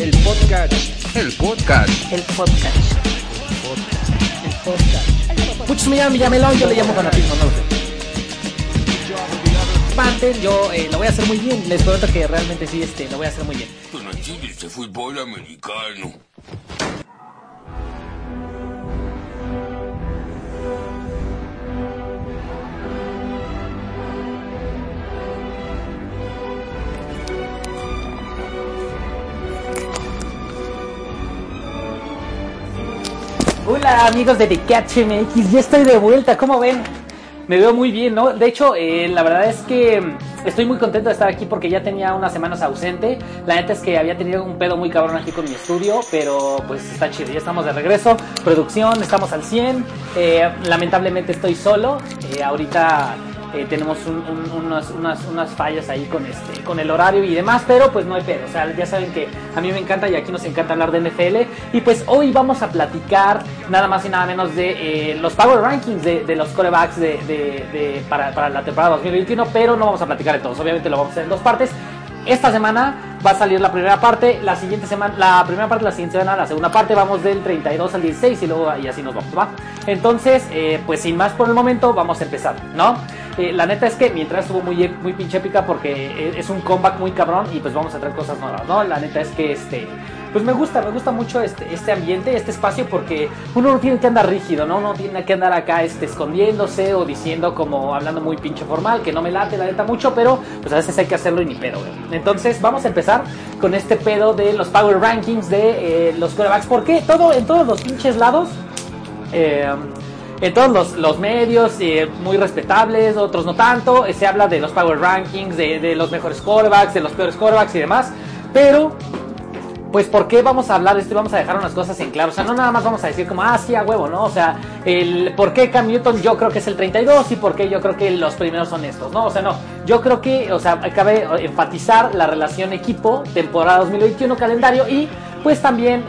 El podcast. El podcast. El podcast. El podcast. Muchos me llaman Villamelón, yo le llamo fanatismo, no lo sé. Yo eh, lo voy a hacer muy bien. Les prometo que realmente sí, este, lo voy a hacer muy bien. de fútbol americano. Hola amigos de The Catch MX, ya estoy de vuelta, ¿cómo ven? Me veo muy bien, ¿no? De hecho, eh, la verdad es que mm, estoy muy contento de estar aquí porque ya tenía unas semanas ausente. La neta es que había tenido un pedo muy cabrón aquí con mi estudio, pero pues está chido, ya estamos de regreso. Producción, estamos al 100. Eh, lamentablemente estoy solo. Eh, ahorita eh, tenemos unas, unas, fallas ahí con este con el horario y demás, pero pues no hay pedo. O sea, ya saben que a mí me encanta y aquí nos encanta hablar de NFL. Y pues hoy vamos a platicar nada más y nada menos de eh, los Power Rankings de, los corebacks de, para, para la temporada 2021, pero no vamos a platicar de todos. Obviamente lo vamos a hacer en dos partes. Esta semana va a salir la primera parte, la siguiente semana, la primera parte, la siguiente semana, la segunda parte, vamos del 32 al 16 y luego y así nos vamos, ¿va? Entonces, eh, pues sin más por el momento, vamos a empezar, ¿no? Eh, la neta es que mientras estuvo muy, muy pinche épica porque es un comeback muy cabrón y pues vamos a traer cosas nuevas, ¿no? La neta es que este pues me gusta, me gusta mucho este, este ambiente, este espacio, porque uno no tiene que andar rígido, ¿no? No tiene que andar acá este, escondiéndose o diciendo como hablando muy pinche formal, que no me late la neta mucho, pero pues a veces hay que hacerlo y ni pedo, Entonces vamos a empezar con este pedo de los Power Rankings de eh, los quarterbacks, porque todo, en todos los pinches lados, eh, todos los, medios eh, muy respetables, otros no tanto, se habla de los Power Rankings, de, los mejores quarterbacks, de los peores quarterbacks y demás, pero pues ¿por qué vamos a hablar de esto y vamos a dejar unas cosas en claro? O sea, no nada más vamos a decir como, ah, sí, a huevo, ¿no? O sea, el por qué Cam Newton yo creo que es el 32 y por qué yo creo que los primeros son estos, ¿no? O sea, no, yo creo que, o sea, cabe enfatizar la relación equipo, temporada 2021, calendario y pues también...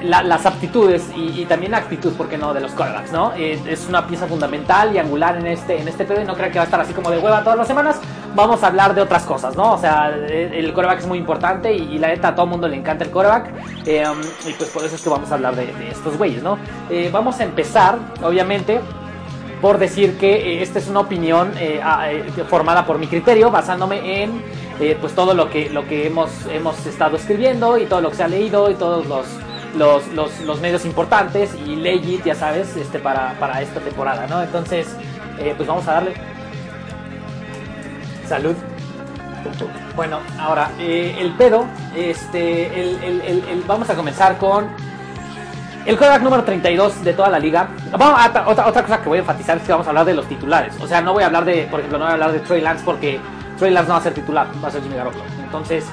Em, las aptitudes y, también actitud, porque no, de los quarterbacks, ¿no? Eh, es una pieza fundamental y angular en este, en este y no creo que va a estar así como de hueva todas las semanas. Vamos a hablar de otras cosas, ¿no? O sea, el quarterback es muy importante y, la neta a todo mundo le encanta el quarterback. Eh, y pues por eso es que vamos a hablar de, estos güeyes, ¿no? Eh, vamos a empezar, obviamente, por decir que esta es una opinión formada por mi criterio, basándome en pues todo lo que, lo que hemos, hemos estado escribiendo y todo lo que se ha leído y todos los los, los, medios importantes y legit, ya sabes, este, para, para esta temporada, ¿no? Entonces, eh, pues vamos a darle. Salud. Bueno, ahora, eh, el pedo, este, el, el, vamos a comenzar con el quarterback número 32 de toda la liga. Vamos a, otra, otra cosa que voy a enfatizar es que vamos a hablar de los titulares. O sea, no voy a hablar de, por ejemplo, no voy a hablar de Trey Lance porque Trey Lance no va a ser titular, va a ser Jimmy Garoppolo. Entonces,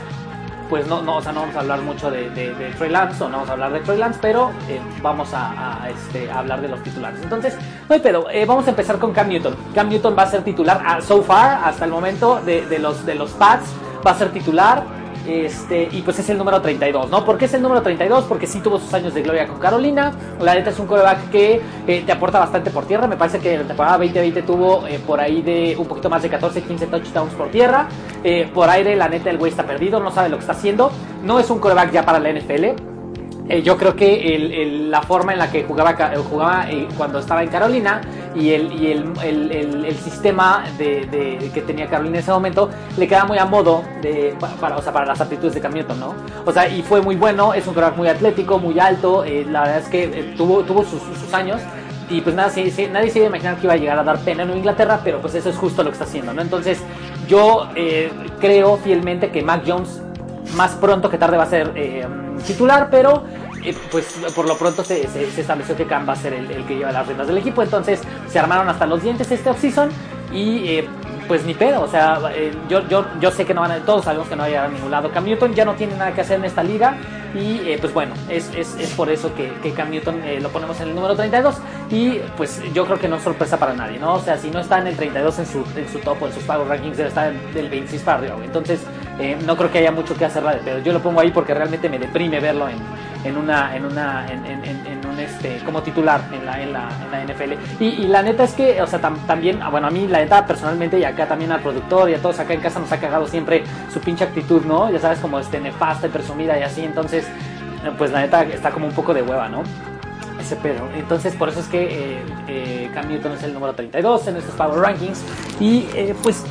pues no, no, o sea, no vamos a hablar mucho de, de, Lance o no vamos a hablar de Trey pero eh, vamos a, este, hablar de los titulares. Entonces, no hay pedo, eh, vamos a empezar con Cam Newton. Cam Newton va a ser titular ah, so far, hasta el momento de, de los, de los va a ser titular. Este, y pues es el número 32, ¿no? ¿Por qué es el número 32? Porque sí tuvo sus años de gloria con Carolina. La neta es un coreback que eh, te aporta bastante por tierra. Me parece que en la temporada 2020 tuvo eh, por ahí de un poquito más de 14, 15 touchdowns por tierra. Eh, por aire, la neta, el güey está perdido, no sabe lo que está haciendo. No es un coreback ya para la NFL eh, yo creo que la forma en la que jugaba, eh, jugaba eh, cuando estaba en Carolina y el, el, sistema que tenía Carolina en ese momento le queda muy a modo para, las aptitudes de Cam ¿no? O sea, y fue muy bueno, es un crack muy atlético, muy alto, la verdad es que tuvo, tuvo sus, años y pues nada, nadie se iba a imaginar que iba a llegar a dar pena en Inglaterra, pero pues eso es justo lo que está haciendo, ¿no? Entonces yo creo fielmente que Mac Jones más pronto que tarde va a ser titular, pero eh, pues por lo pronto se, estableció que Cam va a ser el, que lleva las riendas del equipo. Entonces se armaron hasta los dientes este offseason y eh, pues ni pedo, o sea, eh, yo, yo, yo sé que no van a, todos sabemos que no va a llegar a ningún lado. Cam Newton ya no tiene nada que hacer en esta liga y eh, pues bueno, es, es, es, por eso que, que Cam Newton eh, lo ponemos en el número 32 y pues yo creo que no es sorpresa para nadie, ¿no? O sea, si no está en el 32 en su, en su top o en sus Power Rankings, debe estar del 26 para arriba, Entonces, no creo que haya mucho que hacerla de pedo. Yo lo pongo ahí porque realmente me deprime verlo en, en una, en una, en, un este, como titular en la, en la, en la NFL. Y, la neta es que, o sea, tam, también, ah, bueno, a mí la neta personalmente y acá también al productor y a todos acá en casa nos ha cagado siempre su pinche actitud, ¿no? Ya sabes, como este nefasta y presumida y así, entonces, pues la neta está como un poco de hueva, ¿no? Ese pedo. Entonces, por eso es que eh, eh, Cam Newton es el número 32 en estos Power Rankings. Y eh, pues,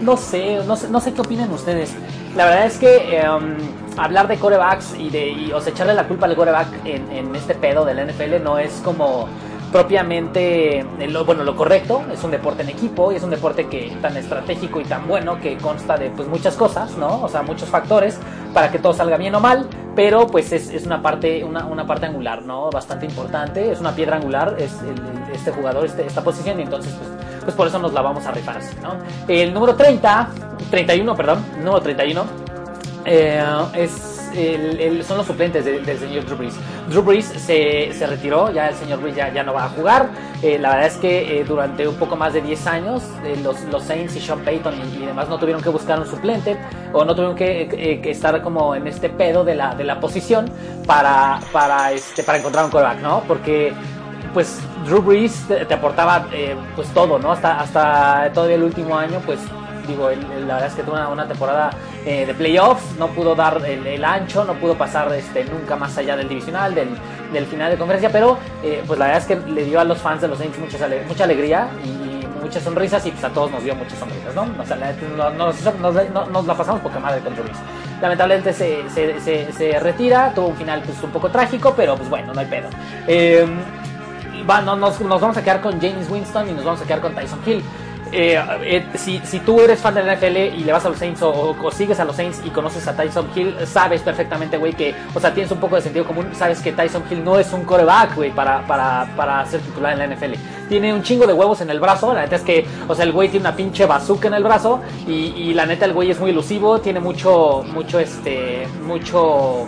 no sé, no sé, no sé qué opinan ustedes. La verdad es que um, hablar de corebacks y de y, o echarle la culpa al coreback en, este pedo del NFL no es como propiamente lo, bueno lo correcto. Es un deporte en equipo y es un deporte que tan estratégico y tan bueno que consta de pues muchas cosas no o sea muchos factores para que todo salga bien o mal pero pues es, es una parte una, una, parte angular no bastante importante. Es una piedra angular es el, este jugador este, esta posición y entonces pues, pues por eso nos la vamos a rifar así no el número 30 31 perdón número 31 eh, es el, el, son los suplentes de, del señor Drew Brees. Drew Brees se, se, retiró, ya el señor Brees ya, ya no va a jugar. Eh, la verdad es que eh, durante un poco más de 10 años eh, los, los, Saints y Sean Payton y, y, demás no tuvieron que buscar un suplente o no tuvieron que, que estar como en este pedo de la, de la posición para, para, este, para encontrar un quarterback, ¿no? Porque pues Drew Brees te, aportaba pues todo, ¿no? Hasta, hasta todavía el último año pues digo, la verdad es que tuvo una, temporada eh, de playoffs, no pudo dar el, ancho, no pudo pasar este, nunca más allá del divisional, del, final de conferencia, pero eh, pues la verdad es que le dio a los fans de los Saints mucha, mucha alegría y muchas sonrisas y pues a todos nos dio muchas sonrisas, ¿no? O sea, la, nos, nos, nos, nos, la pasamos poca madre con Drew Lamentablemente se, se, se, se, retira, tuvo un final pues un poco trágico, pero pues bueno, no hay pedo. Eh, va, no, nos, vamos a quedar con James Winston y nos vamos a quedar con Tyson Hill. Eh, eh, si, si, tú eres fan de la NFL y le vas a los Saints o, sigues a los Saints y conoces a Tyson Hill, sabes perfectamente, güey, que, o sea, tienes un poco de sentido común, sabes que Tyson Hill no es un coreback, güey, para, para, para ser titular en la NFL. Tiene un chingo de huevos en el brazo, la neta es que, o sea, el güey tiene una pinche bazooka en el brazo y, y la neta el güey es muy elusivo, tiene mucho, mucho, este, mucho,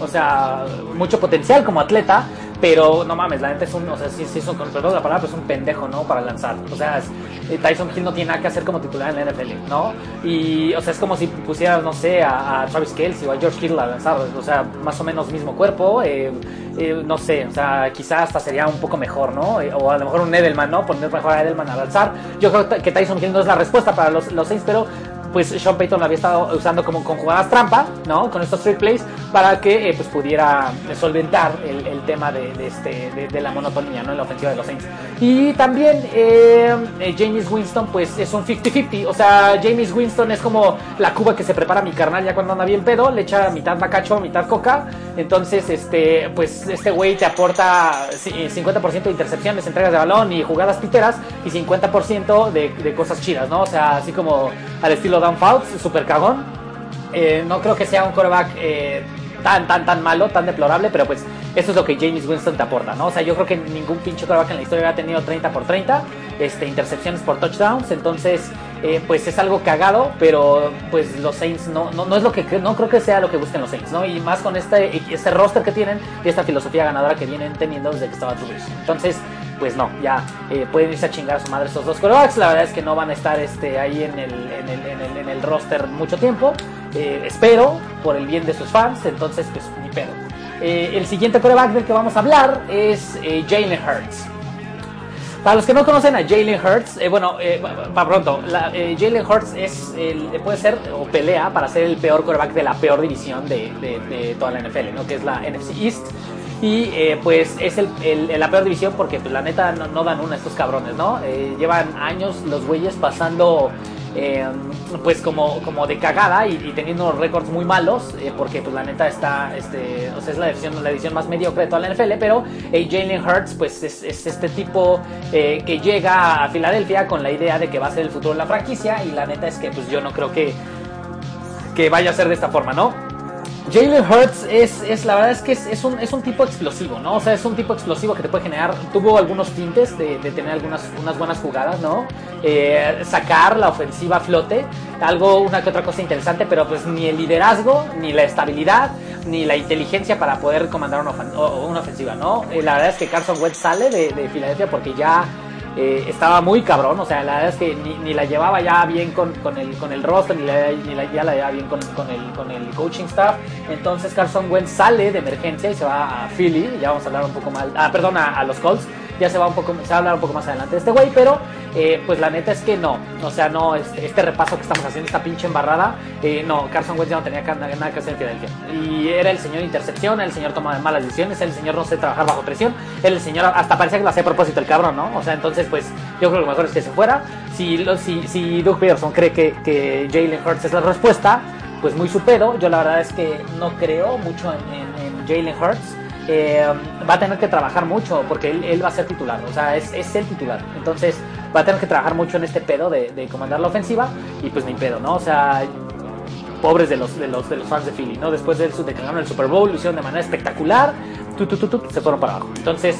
o sea, mucho potencial como atleta, pero no mames, la neta es un, o sea, sí, sí es un, perdón la palabra, pero es un pendejo, ¿no? Para lanzar. O sea, es, Tyson Hill no tiene nada que hacer como titular en la NFL, ¿no? Y, o sea, es como si pusieras, no sé, a, a Travis Kelsey o a George Kittle a lanzar, o sea, más o menos mismo cuerpo, eh, eh, no sé, o sea, quizás hasta sería un poco mejor, ¿no? Eh, o a lo mejor un Edelman, ¿no? Poner mejor a Edelman a lanzar. Yo creo que Tyson Hill no es la respuesta para los, los Saints, pero pues Sean Payton lo había estado usando como con jugadas trampa, ¿no? Con estos trick plays para que eh, pues pudiera solventar el, el tema de, de este, de, de, la monotonía, ¿no? En la ofensiva de los Saints. Y también eh, eh, James Winston pues es un 50-50, o sea, James Winston es como la cuba que se prepara mi carnal ya cuando anda bien pedo, le echa mitad bacacho, mitad coca, entonces este, pues este güey te aporta 50% de intercepciones, entregas de balón y jugadas piteras y 50% de, de cosas chidas, ¿no? O sea, así como al estilo Dan Fouts, super cagón. Eh, no creo que sea un coreback eh, tan, tan, tan malo, tan deplorable, pero pues eso es lo que James Winston te aporta, ¿no? O sea, yo creo que ningún pinche coreback en la historia ha tenido 30 por 30, este, intercepciones por touchdowns, entonces, eh, pues es algo cagado, pero pues los Saints no, no, no, es lo que, no creo que sea lo que busquen los Saints, ¿no? Y más con este, este roster que tienen y esta filosofía ganadora que vienen teniendo desde que estaba Drew. Entonces, pues no, ya eh, pueden irse a chingar a su madre estos dos corebacks. La verdad es que no van a estar este, ahí en el, en, el, en, el, roster mucho tiempo. Eh, espero, por el bien de sus fans, entonces pues ni pedo. Eh, el siguiente coreback del que vamos a hablar es eh, Jalen Hurts. Para los que no conocen a Jalen Hurts, bueno, va pronto, Jalen Hurts es, puede ser o pelea para ser el peor coreback de la peor división de, de, de toda la NFL, ¿no? que es la NFC East. Y eh, pues es el, la peor división porque pues, la neta no, dan una estos cabrones, ¿no? Eh, llevan años los güeyes pasando eh, pues como, como de cagada y, teniendo récords muy malos porque pues la neta está, este, o sea, es la edición, la más mediocre de toda la NFL, pero eh, Jalen Hurts pues es, es este tipo que llega a Filadelfia con la idea de que va a ser el futuro de la franquicia y la neta es que pues yo no creo que, que vaya a ser de esta forma, ¿no? Jalen Hurts es, es, la verdad es que es, es, un, es un tipo explosivo, ¿no? O sea, es un tipo explosivo que te puede generar, tuvo algunos tintes de, de tener algunas unas buenas jugadas, ¿no? Eh, sacar la ofensiva a flote, algo, una que otra cosa interesante, pero pues ni el liderazgo, ni la estabilidad, ni la inteligencia para poder comandar una, una ofensiva, ¿no? Eh, la verdad es que Carson Wentz sale de, de Filadelfia porque ya eh, estaba muy cabrón, o sea, la verdad es que ni, la llevaba ya bien con, con, el, con el roster, ni, la, ni ya la llevaba bien con, con, el, con el coaching staff. Entonces Carson Wentz sale de emergencia y se va a Philly, ya vamos a hablar un poco más, ah, perdón, a los Colts ya se va un poco, se va a hablar un poco más adelante de este güey, pero eh, pues la neta es que no, o sea, no, este, este repaso que estamos haciendo, esta pinche embarrada, eh, no, Carson Wentz ya no tenía nada, que hacer en Filadelfia. Y era el señor intercepción, el señor toma malas decisiones, el señor no sé trabajar bajo presión, el señor hasta parecía que lo hacía a propósito el cabrón, ¿no? O sea, entonces pues yo creo que lo mejor es que se fuera. Si, si, si Doug Peterson cree que, que Jalen Hurts es la respuesta, pues muy su pedo. Yo la verdad es que no creo mucho en Jalen Hurts eh, va a tener que trabajar mucho porque él, va a ser titular, o sea, es, es, el titular. Entonces va a tener que trabajar mucho en este pedo de, de, comandar la ofensiva y pues ni pedo, ¿no? O sea, pobres de los, de los, de los fans de Philly, ¿no? Después de, de que el Super Bowl, lo hicieron de manera espectacular, tu, tu, tu, se fueron para abajo. Entonces,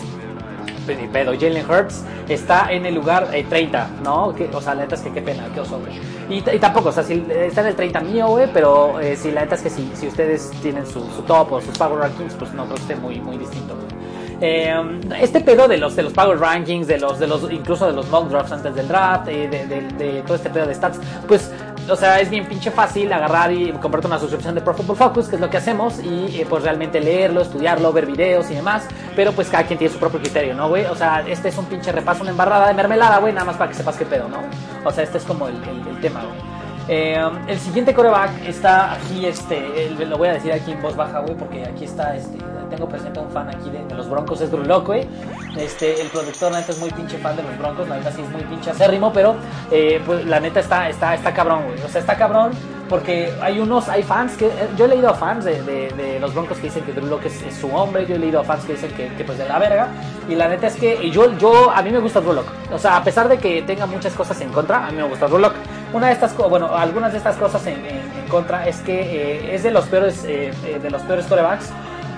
ni pedo. Jalen Hurts está en el lugar eh, 30, ¿no? Que, o sea, la neta es que qué pena, qué oso, güey. Y, tampoco, o sea, si está en el 30 mío, güey, pero eh, si la neta es que si, si ustedes tienen su, su, top o sus power rankings, pues no creo que esté muy, muy distinto, güey. Eh, este pedo de los de los power rankings, de los de los incluso de los mock drafts antes del draft, eh, de, todo este pedo de stats, pues o sea, es bien pinche fácil agarrar y comprarte una suscripción de Pro Football Focus, que es lo que hacemos, y eh, pues realmente leerlo, estudiarlo, ver videos y demás, pero pues cada quien tiene su propio criterio, ¿no, güey? O sea, este es un pinche repaso, una embarrada de mermelada, güey, nada más para que sepas qué pedo, ¿no? O sea, este es como el, el, tema, güey. Eh, el siguiente coreback está aquí, este, lo voy a decir aquí en voz baja, güey, porque aquí está, este, tengo presente a un fan aquí de, de los Broncos, es Drew Locke, güey. Este, el productor, la neta, es muy pinche fan de los Broncos, la neta sí es muy pinche acérrimo, pero, eh, pues, la neta está, está, está cabrón, güey. O sea, está cabrón porque hay unos, hay fans que, yo he leído a fans de, de, de los Broncos que dicen que Drew Locke es, es, su hombre, yo he leído a fans que dicen que, que pues de la verga, y la neta es que yo, yo, a mí me gusta Drew Locke. O sea, a pesar de que tenga muchas cosas en contra, a mí me gusta Drew Locke. Una de estas, bueno, algunas de estas cosas en, en, en contra es que eh, es de los peores, eh, de los peores corebacks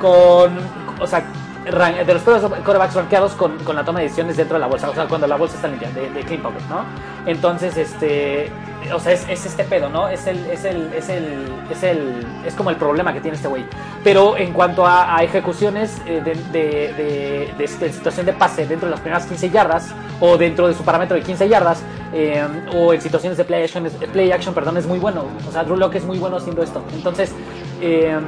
con, o sea, de los corebacks rankeados con, con, la toma de decisiones dentro de la bolsa, o sea, cuando la bolsa está limpia, de, de clean pocket, ¿no? Entonces, este, o sea, es, es, este pedo, ¿no? Es el, es el, es el, es el, es como el problema que tiene este güey. Pero en cuanto a, a ejecuciones eh, de, de, de, de, situación de pase dentro de las primeras 15 yardas, o dentro de su parámetro de 15 yardas, eh, o en situaciones de play action, play action, perdón, es muy bueno. O sea, Drew Locke es muy bueno haciendo esto. Entonces, eh,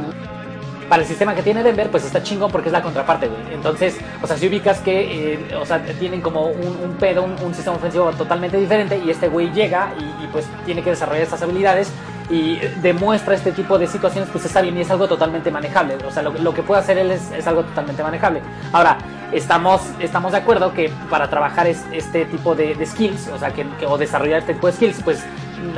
para el sistema que tiene Denver, pues está chingón porque es la contraparte, güey. Entonces, o sea, si ubicas que, eh, o sea, tienen como un, un pedo, un, un, sistema ofensivo totalmente diferente y este güey llega y, y, pues tiene que desarrollar estas habilidades y demuestra este tipo de situaciones, pues está bien y es algo totalmente manejable. O sea, lo, lo que puede hacer él es, es, algo totalmente manejable. Ahora, estamos, estamos de acuerdo que para trabajar es, este tipo de, de skills, o sea, que, que, o desarrollar este tipo de skills, pues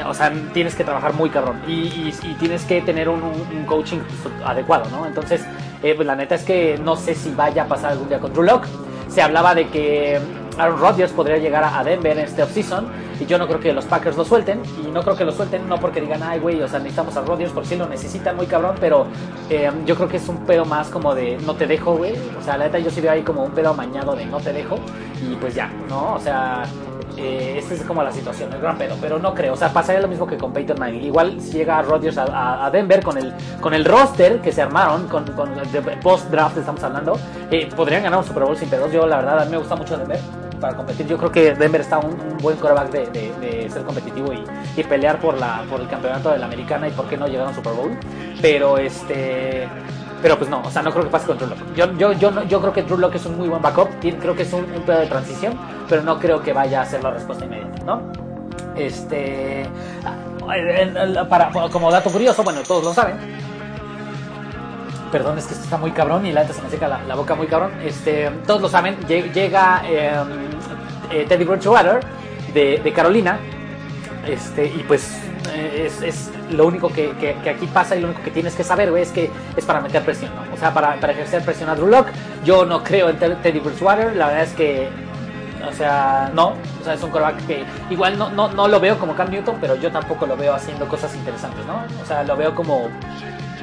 o sea, tienes que trabajar muy cabrón y, tienes que tener un, un coaching adecuado, ¿no? Entonces, eh, pues la neta es que no sé si vaya a pasar algún día con Drew Locke. Se hablaba de que Aaron Rodgers podría llegar a Denver en este offseason y yo no creo que los Packers lo suelten y no creo que lo suelten no porque digan, ay güey, o sea, necesitamos a Rodgers porque sí lo necesitan muy cabrón, pero eh, yo creo que es un pedo más como de no te dejo, güey. O sea, la neta yo sí veo ahí como un pedo amañado de no te dejo y pues ya, ¿no? O sea, eh, esta es como la situación, el gran pedo, pero no creo. O sea, pasaría lo mismo que con Peyton Manning. Igual si llega Rodgers a, a, a, Denver con el, con el roster que se armaron, con, con post-draft estamos hablando, eh, podrían ganar un Super Bowl sin pedos. Yo, la verdad, a mí me gusta mucho Denver para competir. Yo creo que Denver está un, un buen coreback de, de, de, ser competitivo y, y, pelear por, la, por el campeonato de la americana y por qué no llegar a un Super Bowl. Pero este pero pues no, o sea, no creo que pase con Drew Locke. Yo, yo, yo, yo creo que Drew Locke es un muy buen backup, creo que es un, un pedo de transición, pero no creo que vaya a ser la respuesta inmediata, ¿no? Este. Para, como dato curioso, bueno, todos lo saben. Perdón, es que esto está muy cabrón y la neta se me seca la, boca muy cabrón. Este, todos lo saben, llega eh, eh, Teddy Bridgewater de Carolina. Este, y pues es, es, lo único que, que, aquí pasa y lo único que tienes que saber, es que es para meter presión, ¿no? O sea, para, para ejercer presión a Drew Locke. Yo no creo en Teddy Bridgewater, la verdad es que, o sea, no, o sea, es un coreback que igual no, no, no lo veo como Cam Newton, pero yo tampoco lo veo haciendo cosas interesantes, ¿no? O sea, lo veo como,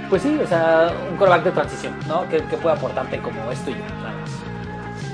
pues sí, o sea, un coreback de transición, ¿no? Que, que puede aportarte como y nada más.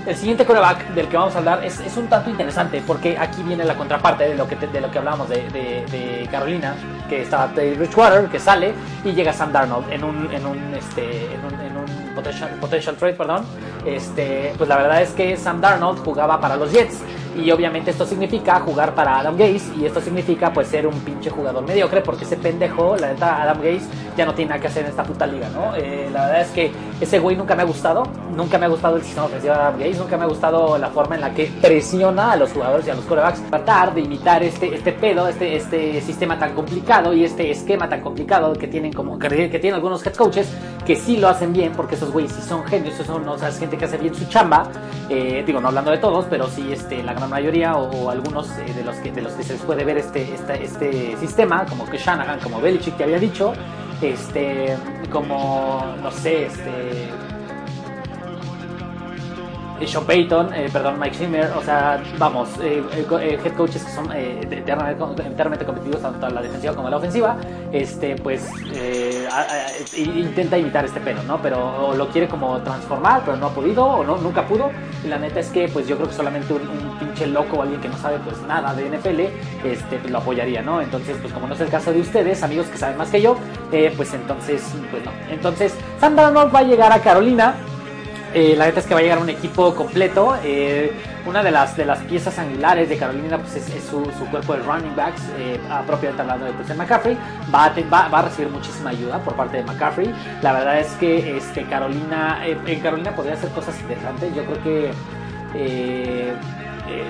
El siguiente coreback del que vamos a hablar es, un tanto interesante porque aquí viene la contraparte de lo que, te, de lo que hablábamos de, Carolina, que estaba Teddy Bridgewater, que sale y llega Sam Darnold en un, en un, este, en un potential, potential trade, perdón. Este, pues la verdad es que Sam Darnold jugaba para los Jets y obviamente esto significa jugar para Adam Gaze y esto significa pues ser un pinche jugador mediocre porque ese pendejo, la neta Adam Gaze ya no tiene nada que hacer en esta puta liga, ¿no? Eh, la verdad es que ese güey nunca me ha gustado, nunca me ha gustado el sistema ofensivo de Adam Gaze, nunca me ha gustado la forma en la que presiona a los jugadores y a los corebacks, tratar de imitar este, este pedo, este, este sistema tan complicado y este esquema tan complicado que tienen como que, tienen algunos head coaches que sí lo hacen bien porque esos güeyes sí son genios, son, o sea, es gente que hace bien su chamba, eh, digo, no hablando de todos, pero sí este, la gran mayoría o, algunos eh, de, los que, de los que se les puede ver este, este, este sistema, como que Shanahan, como Belichick que había dicho, este, como, no sé, este, Sean Payton, eh, perdón, Mike Zimmer, o sea, vamos, eh, eh, head coaches que son enteramente competitivos tanto en la defensiva como en la ofensiva, este, pues a, a, intenta imitar este pelo, ¿no? Pero o lo quiere como transformar, pero no ha podido, o no, nunca pudo. Y la neta es que, pues yo creo que solamente un, un pinche loco o alguien que no sabe, pues nada de NFL, este, pues, lo apoyaría, ¿no? Entonces, pues como no es el caso de ustedes, amigos que saben más que yo, pues entonces, pues no. Entonces, Sam Darnold va a llegar a Carolina. Eh, la neta es que va a llegar un equipo completo. Eh, una de las, de las piezas angulares de Carolina pues es, su, su, cuerpo de running backs, eh, propiamente hablando de McCaffrey. Va a, va, va a, recibir muchísima ayuda por parte de McCaffrey. La verdad es que este, Carolina, en Carolina podría hacer cosas interesantes. Yo creo que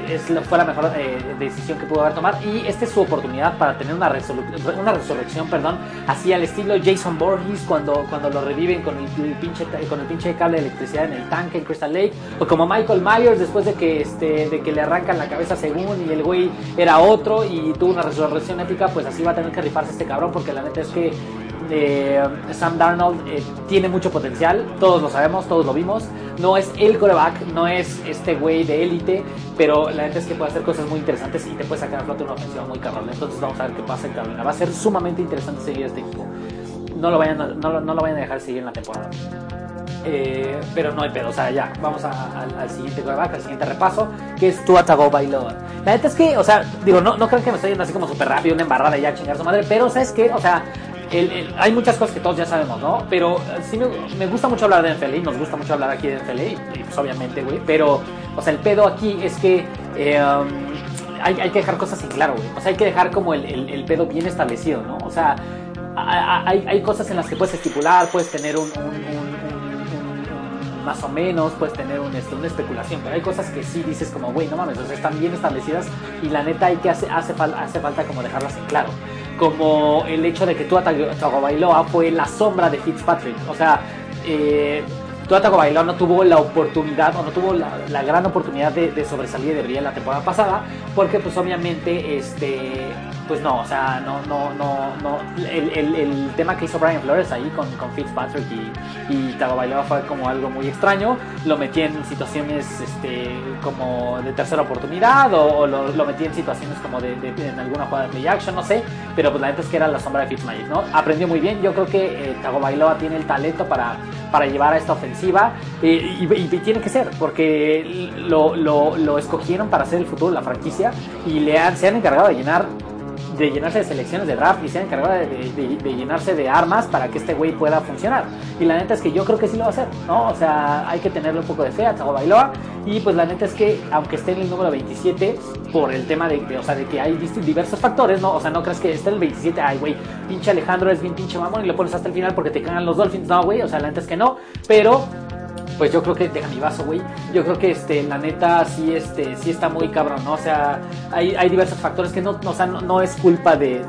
es, fue la mejor eh, decisión que pudo haber tomado y esta es su oportunidad para tener una, resolu una resurrección perdón, así al estilo Jason Borges cuando, cuando lo reviven con el, el, pinche, con el pinche cable de electricidad en el tanque en Crystal Lake o como Michael Myers después de que, este, de que le arrancan la cabeza según y el güey era otro y tuvo una resurrección épica pues así va a tener que rifarse este cabrón porque la neta es que eh, Sam Darnold eh, tiene mucho potencial, todos lo sabemos, todos lo vimos. No es el coreback, no es este güey de élite, pero la neta es que puede hacer cosas muy interesantes y te puede sacar a flote una ofensiva muy cabrón. Entonces vamos a ver qué pasa en Carolina. Va a ser sumamente interesante seguir este equipo. No lo vayan a, no, no lo vayan a dejar seguir en la temporada. Eh, pero no hay pedo, o sea, ya, vamos a, a, al siguiente coreback, al siguiente repaso, que es Tua Tagovailoa. La neta es que, o sea, digo, no, no creo que me estoy yendo así como súper rápido, una embarrada y ya chingar su madre, pero ¿sabes qué? O sea, hay muchas cosas que todos ya sabemos, ¿no? Pero sí me, me, gusta mucho hablar de NFL y nos gusta mucho hablar aquí de NFL, y, pues obviamente, güey, pero, o sea, el pedo aquí es que eh, um, hay, que dejar cosas en claro, güey. O sea, hay que dejar como el, pedo bien establecido, ¿no? O sea, hay, cosas en las que puedes estipular, puedes tener un, más o menos, puedes tener este, una especulación, pero hay cosas que sí dices como, güey, no mames, o sea, están bien establecidas y la neta hay que hace, hace falta como dejarlas en claro. Como el hecho de que Tua Tagovailoa fue la sombra de Fitzpatrick. O sea, eh, Tua Tagovailoa no tuvo la oportunidad o no tuvo la, gran oportunidad de, sobresalir de brillar la temporada pasada porque pues obviamente este pues no, o sea, no, no, no, no. El, el, tema que hizo Brian Flores ahí con, con Fitzpatrick y, y Tagovailoa fue como algo muy extraño. Lo metí en situaciones este, como de tercera oportunidad o, lo, lo, metí en situaciones como de, de, en alguna jugada de play action, no sé. Pero pues la neta es que era la sombra de Fitzmagic, ¿no? Aprendió muy bien. Yo creo que eh, Tagovailoa tiene el talento para, para llevar a esta ofensiva eh, y, tiene que ser, porque lo, lo, lo escogieron para ser el futuro de la franquicia y le han, se han encargado de llenar de llenarse de selecciones de draft y se ha encargado de, llenarse de armas para que este güey pueda funcionar. Y la neta es que yo creo que sí lo va a hacer, ¿no? O sea, hay que tenerle un poco de fe a Tago Bailoa. Y pues la neta es que, aunque esté en el número 27, por el tema de, de, o sea, de que hay diversos factores, ¿no? O sea, no crees que esté en el 27, ay, güey, pinche Alejandro es bien pinche mamón y lo pones hasta el final porque te cagan los Dolphins, no, güey, o sea, la neta es que no. Pero pues yo creo que deja mi vaso, güey. Yo creo que este, la neta sí, este, sí está muy cabrón, ¿no? O sea, hay, hay diversos factores que no, o sea, no, es culpa de,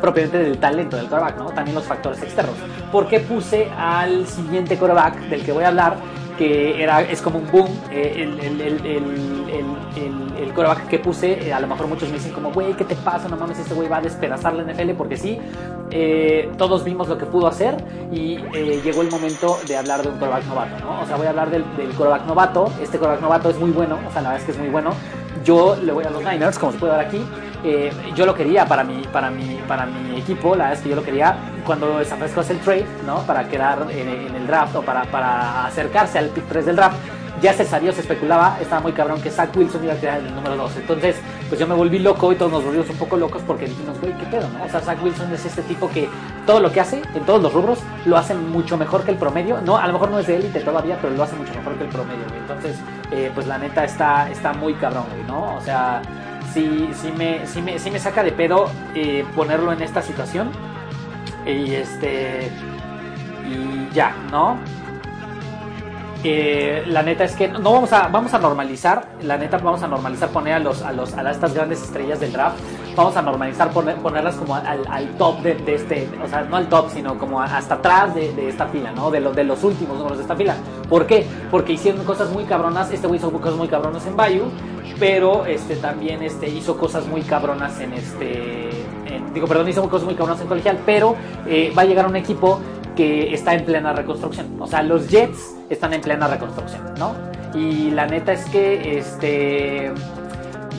propiamente del talento del coreback, ¿no? También los factores externos. ¿Por qué puse al siguiente coreback del que voy a hablar? Que era, es como un boom, eh, el, el, el, el, el, coreback que puse, eh, a lo mejor muchos me dicen como, güey, ¿qué te pasa? No mames, este güey va a despedazar la NFL, porque sí, eh, todos vimos lo que pudo hacer y eh, llegó el momento de hablar de un coreback novato, ¿no? O sea, voy a hablar del, del coreback novato, este coreback novato es muy bueno, o sea, la verdad es que es muy bueno, yo le voy a los Niners, como se puede ver aquí. Eh, yo lo quería para mi, para, mi, para mi equipo, la verdad es que yo lo quería cuando San Francisco hace el trade, ¿no? Para quedar en, en el draft o para, para acercarse al pick 3 del draft ya se sabía, se especulaba, estaba muy cabrón que Zach Wilson iba a quedar en el número 2. Entonces, pues yo me volví loco y todos nos volvimos un poco locos porque dijimos, güey, ¿qué pedo, no? O sea, Zach Wilson es este tipo que todo lo que hace, en todos los rubros, lo hace mucho mejor que el promedio. No, a lo mejor no es de élite todavía, pero lo hace mucho mejor que el promedio, güey. Entonces, eh, pues la neta está, está muy cabrón, güey, ¿no? O sea, sí, sí, me, sí, me, sí me saca de pedo eh, ponerlo en esta situación. Y este. Y ya, ¿no? La neta es que no vamos a vamos a normalizar la neta vamos a normalizar poner a los a los a estas grandes estrellas del draft vamos a normalizar poner, ponerlas como al, al top de, este o sea no al top sino como hasta atrás de, de, esta fila no de los de los últimos números de esta fila ¿por qué? porque hicieron cosas muy cabronas este güey hizo cosas muy cabronas en Bayou pero este también este hizo cosas muy cabronas en este digo perdón hizo cosas muy cabronas en colegial pero eh, va a llegar un equipo que está en plena reconstrucción. O sea, los Jets están en plena reconstrucción, ¿no? Y la neta es que este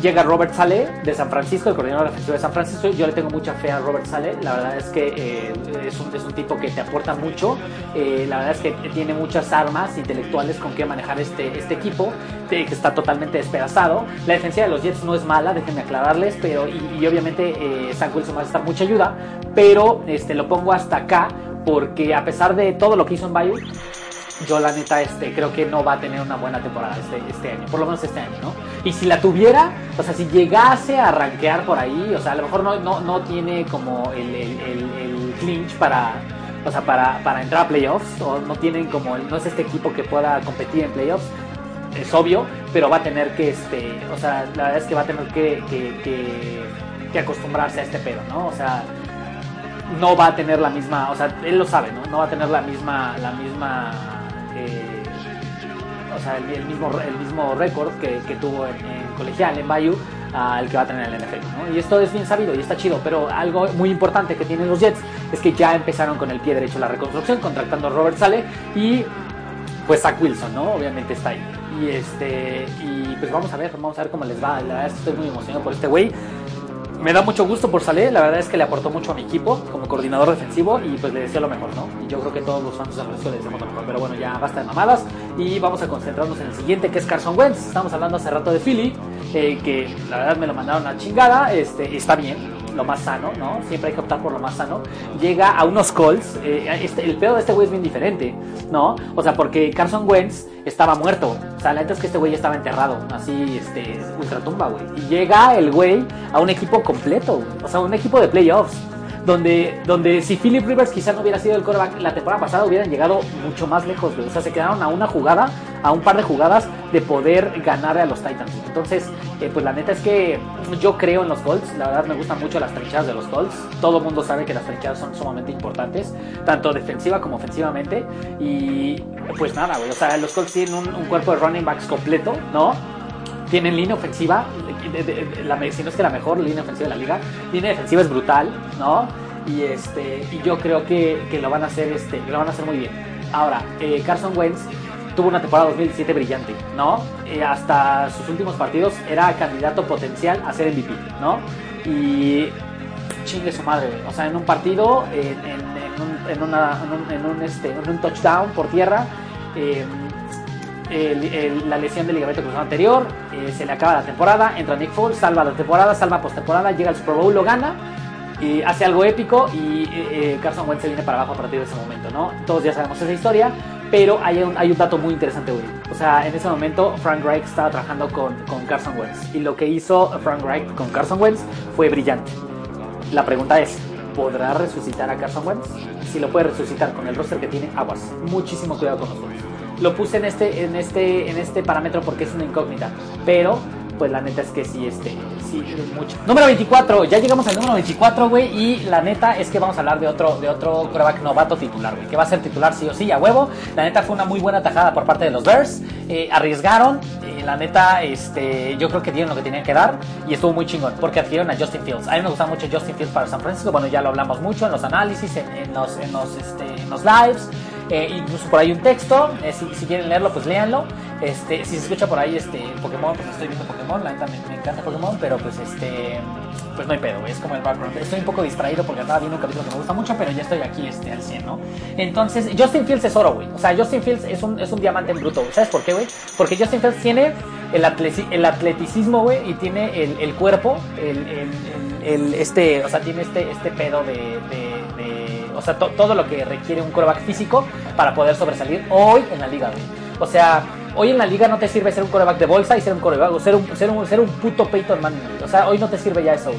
llega Robert Saleh de San Francisco, el coordinador defensivo de San Francisco. Yo le tengo mucha fe a Robert Saleh. La verdad es que eh, es, un, es, un, tipo que te aporta mucho. Eh, la verdad es que tiene muchas armas intelectuales con que manejar este, este equipo, que está totalmente despedazado. La defensa de los Jets no es mala, déjenme aclararles, pero y, y obviamente eh, San Wilson va a estar mucha ayuda, pero este, lo pongo hasta acá porque a pesar de todo lo que hizo en Bayou, yo la neta este, creo que no va a tener una buena temporada este, este año, por lo menos este año, ¿no? Y si la tuviera, o sea, si llegase a rankear por ahí, o sea, a lo mejor no, no, no tiene como el, el, el, clinch para, o sea, para, para, entrar a playoffs, o no tienen como, no es este equipo que pueda competir en playoffs, es obvio, pero va a tener que, este, o sea, la verdad es que va a tener que, que, que, que acostumbrarse a este pedo, ¿no? O sea, no va a tener la misma, o sea, él lo sabe, ¿no? No va a tener la misma, la misma, o sea, el, mismo, el mismo récord que, que, tuvo en, en, colegial, en Bayou, al que va a tener en el NFL, ¿no? Y esto es bien sabido y está chido, pero algo muy importante que tienen los Jets es que ya empezaron con el pie derecho la reconstrucción, contratando a Robert Sale y pues Zach Wilson, ¿no? Obviamente está ahí. Y este, y pues vamos a ver, vamos a ver cómo les va. La verdad estoy muy emocionado por este güey me da mucho gusto por Saleh, la verdad es que le aportó mucho a mi equipo como coordinador defensivo y pues le deseo lo mejor, ¿no? Y yo creo que todos los fans de Francisco le deseamos lo mejor, pero bueno, ya basta de mamadas y vamos a concentrarnos en el siguiente que es Carson Wentz. Estamos hablando hace rato de Philly, eh, que la verdad me lo mandaron a chingada, este, está bien, lo más sano, ¿no? Siempre hay que optar por lo más sano. Llega a unos Colts. Eh, este, el pedo de este güey es bien diferente, ¿no? O sea, porque Carson Wentz estaba muerto. O sea, la neta es que este güey estaba enterrado, así, este, ultratumba, güey. Y llega el güey a un equipo completo. O sea, un equipo de playoffs. Donde, donde si Philip Rivers quizá no hubiera sido el coreback la temporada pasada, hubieran llegado mucho más lejos, güey. O sea, se quedaron a una jugada, a un par de jugadas de poder ganar a los Titans. Entonces, eh, pues la neta es que yo creo en los Colts. La verdad me gustan mucho las trinchadas de los Colts. Todo el mundo sabe que las trinchadas son sumamente importantes, tanto defensiva como ofensivamente. Y pues nada, güey. O sea, los Colts tienen un, un cuerpo de running backs completo, ¿no? tienen línea ofensiva, la, si no es que la mejor línea ofensiva de la liga, línea defensiva es brutal, ¿no? Y este y yo creo que, que lo van a hacer este, lo van a hacer muy bien. Ahora, eh, Carson Wentz tuvo una temporada 2017 brillante, ¿no? Eh, hasta sus últimos partidos era candidato potencial a ser MVP, ¿no? Y chingue su madre, o sea, en un partido, en, en, en, un, en, una, un, un, este, un touchdown por tierra, eh, el, el, la lesión del ligamento cruzado anterior, eh, se le acaba la temporada, entra Nick Foles, salva la temporada, salva postemporada, llega al Super Bowl, lo gana, y hace algo épico y eh, Carson Wentz se viene para abajo a partir de ese momento, ¿no? Todos ya sabemos esa historia, pero hay un, hay un dato muy interesante, güey. O sea, en ese momento Frank Reich estaba trabajando con, con Carson Wentz y lo que hizo Frank Reich con Carson Wentz fue brillante. La pregunta es, ¿podrá resucitar a Carson Wentz? Si lo puede resucitar con el roster que tiene, aguas. Muchísimo cuidado con los Wentz lo puse en este, en este, en este parámetro porque es una incógnita. Pero, pues la neta es que sí, este, sí, mucho. Número 24, ya llegamos al número 24, güey. Y la neta es que vamos a hablar de otro, de otro coreback novato titular, güey. Que va a ser titular sí o sí, a huevo. La neta fue una muy buena tajada por parte de los Bears. Eh, arriesgaron. Eh, la neta, este, yo creo que dieron lo que tenían que dar. Y estuvo muy chingón. Porque adquirieron a Justin Fields. A mí me gusta mucho Justin Fields para San Francisco. Bueno, ya lo hablamos mucho en los análisis, en, los, en los, este, en los lives. Eh, incluso por ahí un texto, si, quieren leerlo, pues léanlo. Este, si se escucha por ahí este Pokémon, pues estoy viendo Pokémon, la neta me, encanta Pokémon, pero pues este pues no hay pedo, es como el background. Estoy un poco distraído porque andaba viendo un capítulo que me gusta mucho, pero ya estoy aquí este, al 100, ¿no? Entonces, Justin Fields es oro, güey. O sea, Justin Fields es un, es un diamante en bruto, güey. ¿Sabes por qué, güey? Porque Justin Fields tiene el, atleti- el atleticismo, güey, y tiene el, el cuerpo, el, el- este, o sea, tiene este, este pedo de- o sea, to- todo lo que requiere un coreback físico para poder sobresalir hoy en la liga, güey. O sea, hoy en la liga no te sirve ser un coreback de bolsa y ser un coreback, o ser un, ser un, ser un puto Peyton Manning. O sea, hoy no te sirve ya eso.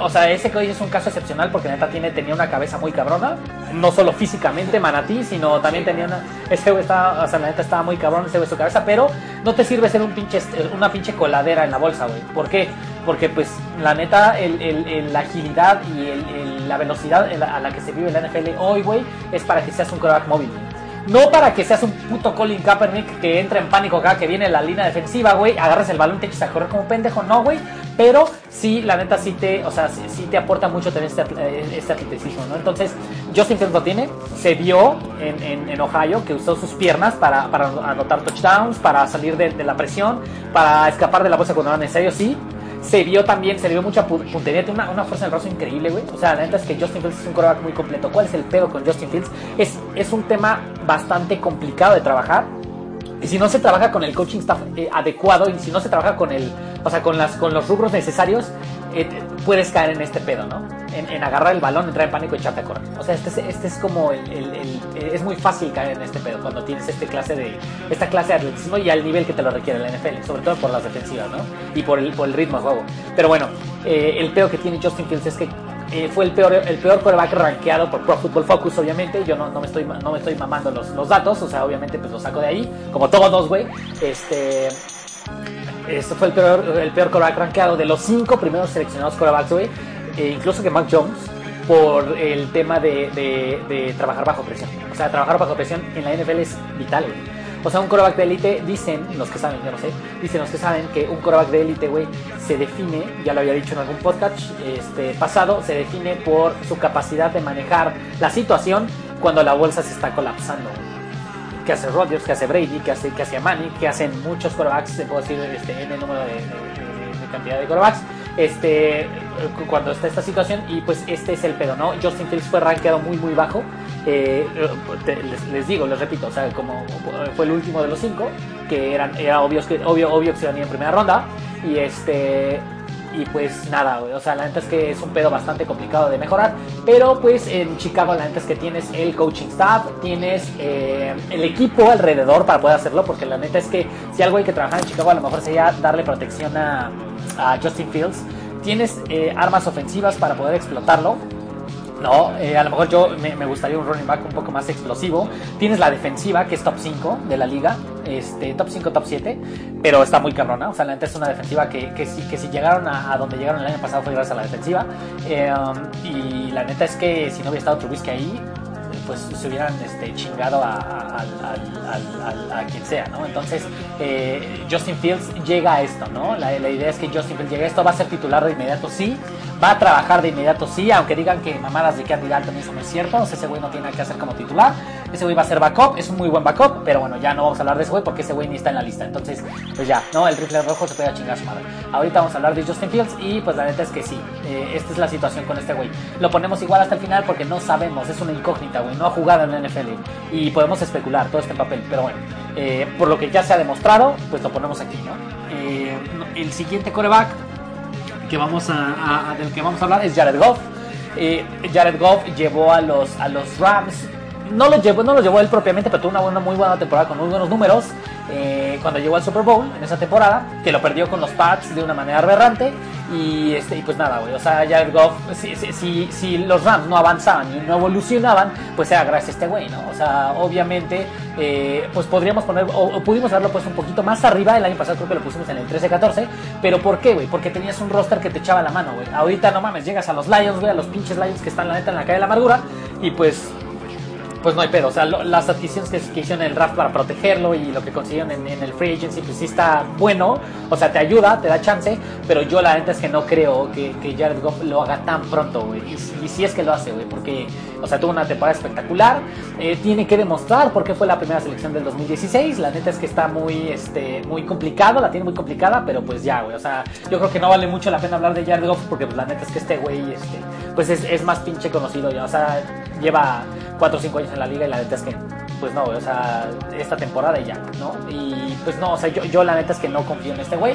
O sea, ese que hoy es un caso excepcional porque neta tiene, tenía una cabeza muy cabrona. No solo físicamente, manatí, sino también tenía una. Ese güey estaba, o sea, la neta estaba muy cabrón ese güey su cabeza, pero no te sirve ser un pinche, una pinche coladera en la bolsa, güey. ¿Por qué? Porque, pues, la neta, el, el- el- la agilidad y la velocidad a la que se vive en la NFL hoy, güey, es para que seas un coreback móvil, güey. No para que seas un puto Colin Kaepernick que entra en pánico acá, que viene en la línea defensiva, güey, agarras el balón y te echas a correr como pendejo, no, güey. Pero sí, la neta sí te, o sea, sí, sí te aporta mucho tener este, eh, este atleticismo, ¿no? Entonces, Justin Fields lo tiene, se vio en, en- en Ohio que usó sus piernas para, para anotar touchdowns, para salir de, la presión, para escapar de la bolsa cuando era necesario, sí. Se vio también, se le vio mucha pu- puntería, tiene una, una fuerza en el brazo increíble, güey. O sea, la neta es que Justin Fields es un coreback muy completo. ¿Cuál es el pedo con Justin Fields? Es, es un tema bastante complicado de trabajar. Y si no se trabaja con el coaching staff eh, adecuado y si no se trabaja con el, o sea, con las, con los rubros necesarios, eh, puedes caer en este pedo, ¿no? En, en agarrar el balón, entrar en pánico y echarte a correr. O sea, este es, este es como el, el- el- es muy fácil caer en este pedo cuando tienes este clase de, esta clase de atletismo y al nivel que te lo requiere la NFL, sobre todo por las defensivas, ¿no? Y por el, por el ritmo de juego. Pero bueno, eh, el peor que tiene Justin Fields es que eh, fue el peor, el peor quarterback rankeado por Pro Football Focus, obviamente. Yo no, no me, estoy, no me estoy mamando los, los datos, o sea, obviamente pues los saco de ahí, como todos, güey. Este. Este fue el peor, el peor quarterback rankeado de los cinco primeros seleccionados quarterbacks, güey. Eh, incluso que Mac Jones, por el tema de, de- de trabajar bajo presión. O sea, trabajar bajo presión en la NFL es vital, güey. O sea, un quarterback de élite, dicen los que saben, yo no sé, dicen los que saben que un quarterback de élite, güey, se define, ya lo había dicho en algún podcast este, pasado, se define por su capacidad de manejar la situación cuando la bolsa se está colapsando, güey que hace Rodgers, que hace Brady, que hace, que hace Manning, que hacen muchos quarterbacks, te puedo decir este, el número de, de- de- cantidad de quarterbacks, este, cu- cuando está esta situación, y pues este es el pedo, ¿no? Justin Fields fue rankeado muy, muy bajo, eh, les, digo, les repito, o sea, como fue el último de los cinco, que eran, era obvio que, obvio, obvio que se iban a ir en primera ronda, y este, y pues nada. O sea, la neta es que es un pedo bastante complicado de mejorar. Pero pues en Chicago la neta es que tienes el coaching staff, tienes eh, el equipo alrededor para poder hacerlo. Porque la neta es que si algo hay que trabajar en Chicago a lo mejor sería darle protección a, a Justin Fields. Tienes eh, armas ofensivas para poder explotarlo. No, eh, a lo mejor yo me, gustaría un running back un poco más explosivo. Tienes la defensiva, que es top 5 de la liga, este, top 5, top 7, pero está muy cabrona. O sea, la neta es una defensiva que, que, si, que si llegaron a, donde llegaron el año pasado fue gracias a la defensiva. Eh, y la neta es que si no hubiera estado Trubisky ahí, pues se hubieran este, chingado a, quien sea, ¿no? Entonces, eh, Justin Fields llega a esto, ¿no? La, la idea es que Justin Fields llegue a esto, va a ser titular de inmediato, sí, va a trabajar de inmediato, sí, aunque digan que mamadas de que Andy Dalton eso no es cierto, o sea, ese güey no tiene nada que hacer como titular, ese güey va a ser backup, es un muy buen backup, pero bueno, ya no vamos a hablar de ese güey porque ese güey ni está en la lista, entonces, pues ya, ¿no? El rifle rojo se puede chingar a su madre. Ahorita vamos a hablar de Justin Fields y pues la neta es que sí, eh, esta es la situación con este güey. Lo ponemos igual hasta el final porque no sabemos, es una incógnita, güey, no ha jugado en la NFL y podemos especular todo este papel, pero bueno, eh, por lo que ya se ha demostrado, pues lo ponemos aquí, ¿no? Eh, el siguiente coreback que vamos a, del que vamos a hablar es Jared Goff. Eh, Jared Goff llevó a los, a los Rams. No los llevó, no los llevó él propiamente, pero tuvo una buena, muy buena temporada con muy buenos números. eh, cuando llegó al Super Bowl en esa temporada, que lo perdió con los Pats de una manera aberrante. Y, este, y pues nada, güey. O sea, Jared Goff, si, si, los Rams no avanzaban y no evolucionaban, pues era gracias a este güey, ¿no? O sea, obviamente, eh, pues podríamos poner, o, o pudimos haberlo puesto un poquito más arriba. El año pasado creo que lo pusimos en el 13-14. Pero ¿por qué, güey? Porque tenías un roster que te echaba la mano, güey. Ahorita no mames, llegas a los Lions, güey, a los pinches Lions que están la neta en la calle de la amargura. Y pues pues no hay pedo. O sea, lo- las adquisiciones que, que hicieron en el draft para protegerlo y lo que consiguieron en, el free agency, pues sí está bueno. O sea, te ayuda, te da chance. Pero yo la neta es que no creo que, que Jared Goff lo haga tan pronto, güey. Y, y si es que lo hace, güey. Porque, o sea, tuvo una temporada espectacular. Eh, tiene que demostrar por qué fue la primera selección del 2016. La neta es que está muy, este, muy complicado, la tiene muy complicada. Pero pues ya, güey. O sea, yo creo que no vale mucho la pena hablar de Jared Goff porque pues, la neta es que este güey, este, pues es, es más pinche conocido ya. O sea, lleva 4 o 5 años en la liga y la neta es que, pues no, o sea, esta temporada y ya, ¿no? Y pues no, o sea, yo, yo la neta es que no confío en este güey.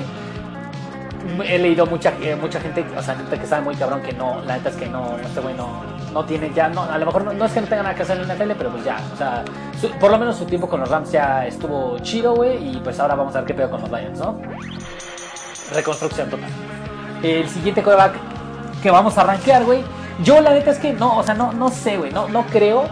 He leído mucha, eh, mucha gente, o sea, gente que sabe muy cabrón que no, la neta es que no, este güey no, no tiene ya, no, a lo mejor no, no es que no tenga nada que hacer en la NFL, pero pues ya, o sea, su- por lo menos su tiempo con los Rams ya estuvo chido, güey, y pues ahora vamos a ver qué pedo con los Lions, ¿no? Reconstrucción total. El siguiente coreback que vamos a rankear, güey. Yo la neta es que no, o sea, no, no sé, güey, no, no creo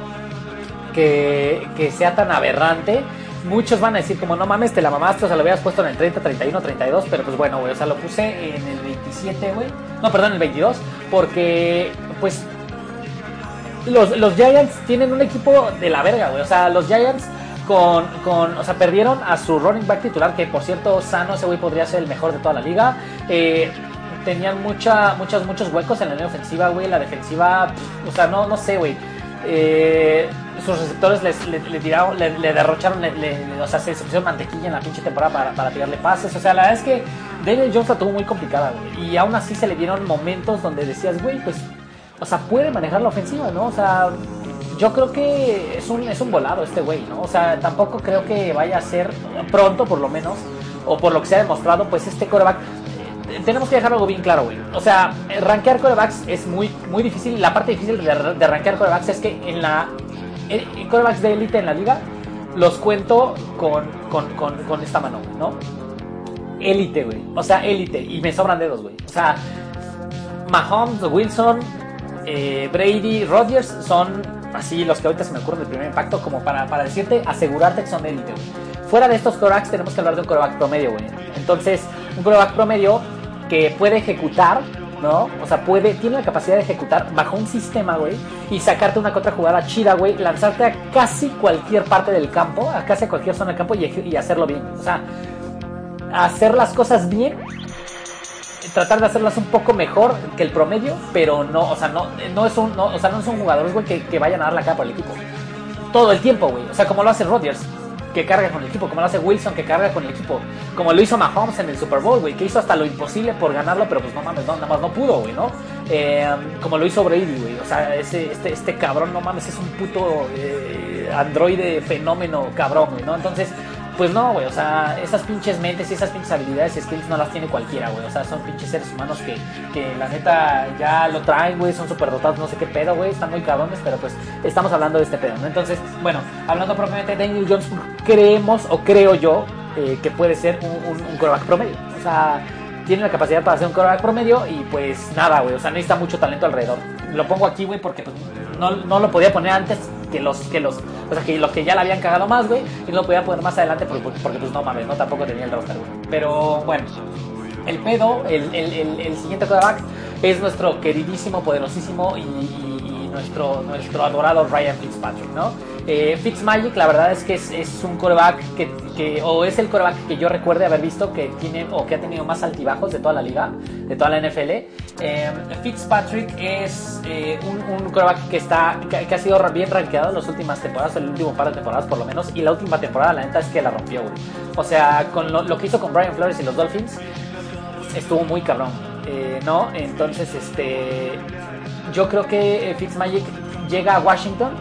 que, que sea tan aberrante. Muchos van a decir como, no mames, te la mamaste, o sea, lo habías puesto en el 30, 31, 32, pero pues bueno, güey, o sea, lo puse en el 27, güey. No, perdón, en el 22, porque pues los, los Giants tienen un equipo de la verga, güey. O sea, los Giants con, con, o sea, perdieron a su running back titular, que por cierto, sano, ese güey podría ser el mejor de toda la liga. Eh, tenían mucha, muchos, muchos huecos en la línea ofensiva, güey. La defensiva, o sea, no, no sé, güey. Eh, sus receptores les, le, tiraron, le, derrocharon, o sea, se, se pusieron mantequilla en la pinche temporada para, para tirarle pases. O sea, la verdad es que Daniel Jones la tuvo muy complicada, güey. Y aún así se le dieron momentos donde decías, güey, pues, o sea, puede manejar la ofensiva, ¿no? O sea, yo creo que es un, es un volado este güey, ¿no? O sea, tampoco creo que vaya a ser pronto, por lo menos, o por lo que se ha demostrado, pues este coreback. Eh, Tenemos que dejar algo bien claro, güey. O sea, eh, rankear corebacks es muy, muy difícil. La parte difícil de, de rankear corebacks es que en la. En, en corebacks de élite en la liga, los cuento con, con, con, con esta mano, ¿no? Élite, güey. O sea, élite. Y me sobran dedos, güey. O sea, Mahomes, Wilson, eh, Brady, Rodgers son así los que ahorita se me ocurren de primer impacto, como para, para decirte, asegurarte que son élite, güey. Fuera de estos corebacks tenemos que hablar de un coreback promedio, güey. Entonces, un coreback promedio que puede ejecutar, ¿no? O sea, puede, tiene la capacidad de ejecutar bajo un sistema, güey, y sacarte una contra jugada chida, güey, lanzarte a casi cualquier parte del campo, a casi cualquier zona del campo y, hacerlo bien. O sea, hacer las cosas bien tratar de hacerlas un poco mejor que el promedio, pero no, o sea, no, no es un, no, o sea, no son jugadores, güey, que, que vayan a dar la cara por el equipo. Todo el tiempo, güey. O sea, como lo hace Rodgers, que carga con el equipo, como lo hace Wilson, que carga con el equipo, como lo hizo Mahomes en el Super Bowl, güey, que hizo hasta lo imposible por ganarlo, pero pues no mames, no, nada más no pudo, güey, ¿no? Eh, como lo hizo Brady, güey. O sea, ese, este, este cabrón, no mames, es un puto eh, androide fenómeno cabrón, güey, ¿no? Entonces, pues no, güey, o sea, esas pinches mentes y esas pinches habilidades y skills no las tiene cualquiera, güey. O sea, son pinches seres humanos que, que la neta ya lo traen, güey, son súper dotados, no sé qué pedo, güey, están muy cabrones, pero pues estamos hablando de este pedo, ¿no? Entonces, bueno, hablando propiamente de Daniel Jones, creemos o creo yo eh, que puede ser un, un, quarterback promedio. O sea, tiene la capacidad para ser un quarterback promedio y pues nada, güey, o sea, necesita mucho talento alrededor. Lo pongo aquí, güey, porque pues no, no lo podía poner antes que los que los o sea que los que ya la habían cagado más güey y no lo podía poner más adelante porque, porque, pues no mames no tampoco tenía el roster güey. Pero bueno el pedo el, el, el, el siguiente quarterback es nuestro queridísimo poderosísimo y, y nuestro nuestro adorado Ryan Fitzpatrick no eh, Fitzmagic la verdad es que es, un coreback que, o es el coreback que yo recuerde haber visto que tiene o que ha tenido más altibajos de toda la liga de toda la NFL eh, Fitzpatrick es eh, un, un coreback que está que, ha sido bien rankeado en las últimas temporadas el último par de temporadas por lo menos y la última temporada la neta es que la rompió o sea con lo, que hizo con Brian Flores y los Dolphins estuvo muy cabrón. No entonces este yo creo que Fitzmagic llega a Washington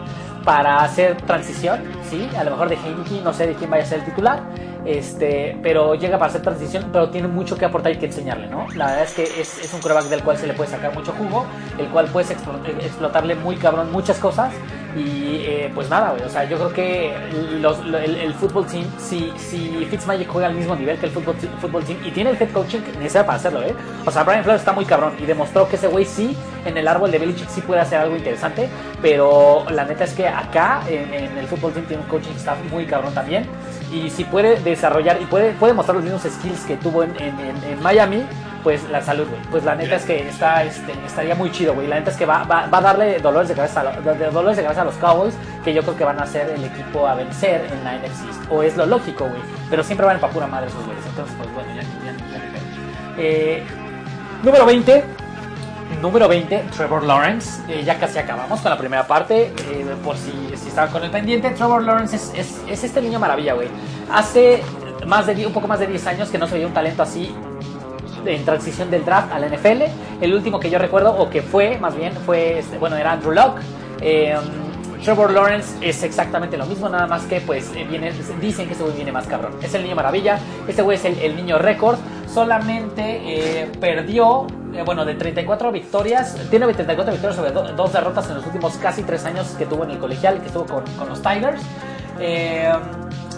para hacer transición, ¿sí? A lo mejor de Heineken, no sé de quién vaya a ser el titular, este, pero llega para hacer transición, pero tiene mucho que aportar y que enseñarle, ¿no? La verdad es que es, es un coreback del cual se le puede sacar mucho jugo, el cual puedes explotarle muy cabrón muchas cosas y eh, pues nada, güey, o sea, yo creo que los, el, el, fútbol team, si, si Fitzmagic juega al mismo nivel que el fútbol team y tiene el head coaching necesario para hacerlo, ¿eh? O sea, Brian Flores está muy cabrón y demostró que ese güey sí, en el árbol de Belichick sí puede hacer algo interesante, pero la neta es que acá en, en el fútbol team tiene un coaching staff muy cabrón también y si puede desarrollar y puede, puede mostrar los mismos skills que tuvo en, en, en Miami, pues la salud, güey. Pues la neta es que está, este, estaría muy chido, güey. La neta es que va, va, va a darle dolores de, cabeza a de- dolores de cabeza a los Cowboys, que yo creo que van a ser el equipo a vencer en la NFC. O es lo lógico, güey. Pero siempre van para pura madre esos güeyes. Entonces, pues bueno, ya, ya, ya. Eh, número 20. Número 20, Trevor Lawrence. Eh, ya casi acabamos con la primera parte. eh, por si, si estaban con el pendiente, Trevor Lawrence es, es, es este niño maravilla, güey. Hace más de, un poco más de 10 años que no se veía un talento así en transición del draft al NFL. El último que yo recuerdo, o que fue más bien, fue, este, bueno, era Andrew Locke. Eh, Trevor Lawrence es exactamente lo mismo, nada más que pues viene, dicen que este güey viene más cabrón. Es el niño maravilla, este güey es el, el niño récord, solamente perdió, eh, bueno, de 34 victorias, tiene 34 victorias sobre do- dos derrotas en los últimos casi tres años que tuvo en el colegial, que estuvo con, los Tigers. Eh,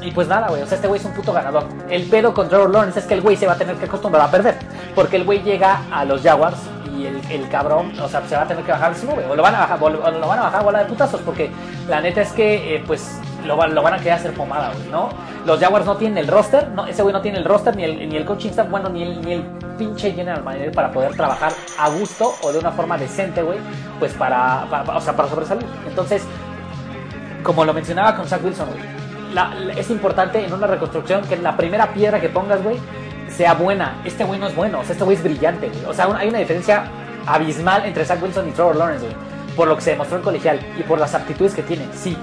y pues nada, güey, o sea, este güey es un puto ganador. El pedo con Trevor Lawrence es que el güey se va a tener que acostumbrar a perder, porque el güey llega a los Jaguars y el, el cabrón, o sea, se va a tener que bajar encima, güey, o lo van a bajar, o lo, van a bajar bola de putazos, porque la neta es que, eh, pues, lo van a querer hacer pomada, güey, ¿no? Los Jaguars no tienen el roster, no, ese güey no tiene el roster, ni el, ni el coaching staff, bueno, ni el, ni el pinche general manager para poder trabajar a gusto o de una forma decente, güey, pues para, para- o sea, para sobresalir. Entonces, como lo mencionaba con Zach Wilson, güey, la- la- es importante en una reconstrucción que la primera piedra que pongas, güey, sea buena. Este güey no es bueno, o sea, este güey es brillante, güey. O sea, un- hay una diferencia abismal entre Zach Wilson y Trevor Lawrence, güey. Por lo que se demostró en colegial y por las aptitudes que tiene, sí.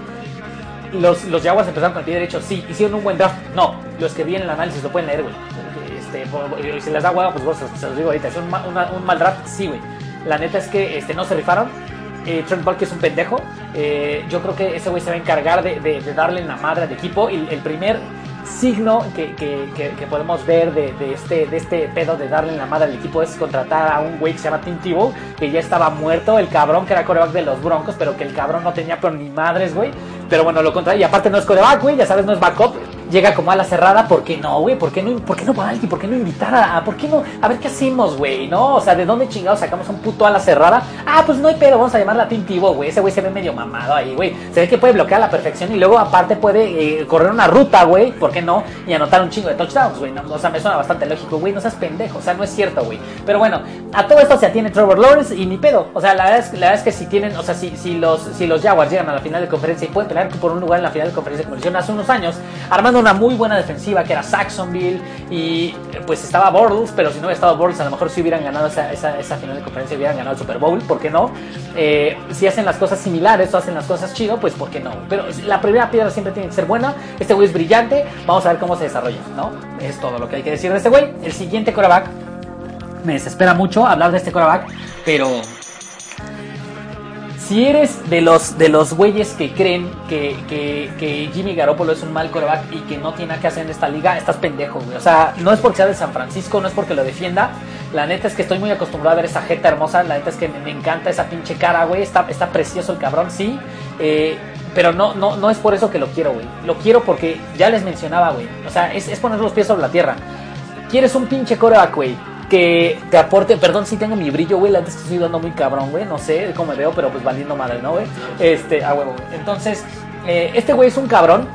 Los, los Jaguars empezaron con el pie derecho, sí. Hicieron un buen draft, no. Los que vi en el análisis lo pueden leer, güey. Este, si les da huevo, pues bueno, se, los digo ahorita. Es un, una- un mal draft, sí, güey. La neta es que este, no se rifaron. Eh, Trent Baalke es un pendejo. Eh, yo creo que ese güey se va a encargar de, de- de darle en la madre al equipo. Y el primer signo que, que- que- que podemos ver de, de este, de este pedo de darle en la madre al equipo es contratar a un güey que se llama Tim Tebow, que ya estaba muerto, el cabrón que era coreback de los Broncos, pero que el cabrón no tenía ni madres, güey. Pero bueno, lo contrario, y aparte no es coreback, güey, ya sabes, no es backup. Llega como a la cerrada, ¿por qué no, güey? ¿Por qué no, por qué no Balti? ¿Por qué no invitar a, ¿Por qué no? A ver qué hacemos, güey, ¿no? O sea, ¿de dónde chingados sacamos un puto a la cerrada? Ah, pues no hay pedo, vamos a llamarla Tebow, güey. Ese güey se ve medio mamado ahí, güey. Se ve que puede bloquear a la perfección y luego aparte puede eh, correr una ruta, güey, ¿por qué no? Y anotar un chingo de touchdowns, güey. No, o sea, me suena bastante lógico, güey. No seas pendejo, o sea, no es cierto, güey. Pero bueno, a todo esto se atiene Trevor Lawrence y ni pedo. O sea, la verdad es, la verdad es que si tienen, o sea, si, si, los, si los Jaguars llegan a la final de conferencia y pueden pelear por un lugar en la final de conferencia como hicieron hace unos años, armando una muy buena defensiva que era Saxonville y pues estaba Bortles, pero si no hubiera estado Bortles, a lo mejor si hubieran ganado esa, esa, esa final de conferencia, hubieran ganado el Super Bowl, ¿por qué no? Eh, si hacen las cosas similares o hacen las cosas chido, pues ¿por qué no? Pero la primera piedra siempre tiene que ser buena. Este güey es brillante, vamos a ver cómo se desarrolla, ¿no? Es todo lo que hay que decir de este güey. El siguiente coreback, me desespera mucho hablar de este coreback, pero si eres de los de los güeyes que creen que, que, que Jimmy Garoppolo es un mal coreback y que no tiene nada que hacer en esta liga, estás pendejo, güey. O sea, no es porque sea de San Francisco, no es porque lo defienda. La neta es que estoy muy acostumbrado a ver esa jeta hermosa. La neta es que me, encanta esa pinche cara, güey. Está, está precioso el cabrón, sí. Eh, pero no, no, no es por eso que lo quiero, güey. Lo quiero porque ya les mencionaba, güey. O sea, es, es poner los pies sobre la tierra. Quieres un pinche coreback, güey que te aporte, perdón si tengo mi brillo, güey, la neta es que estoy dando muy cabrón, güey, no sé cómo me veo, pero pues valiendo madre, ¿no, güey? Este, a huevo. Entonces, eh, este güey es un cabrón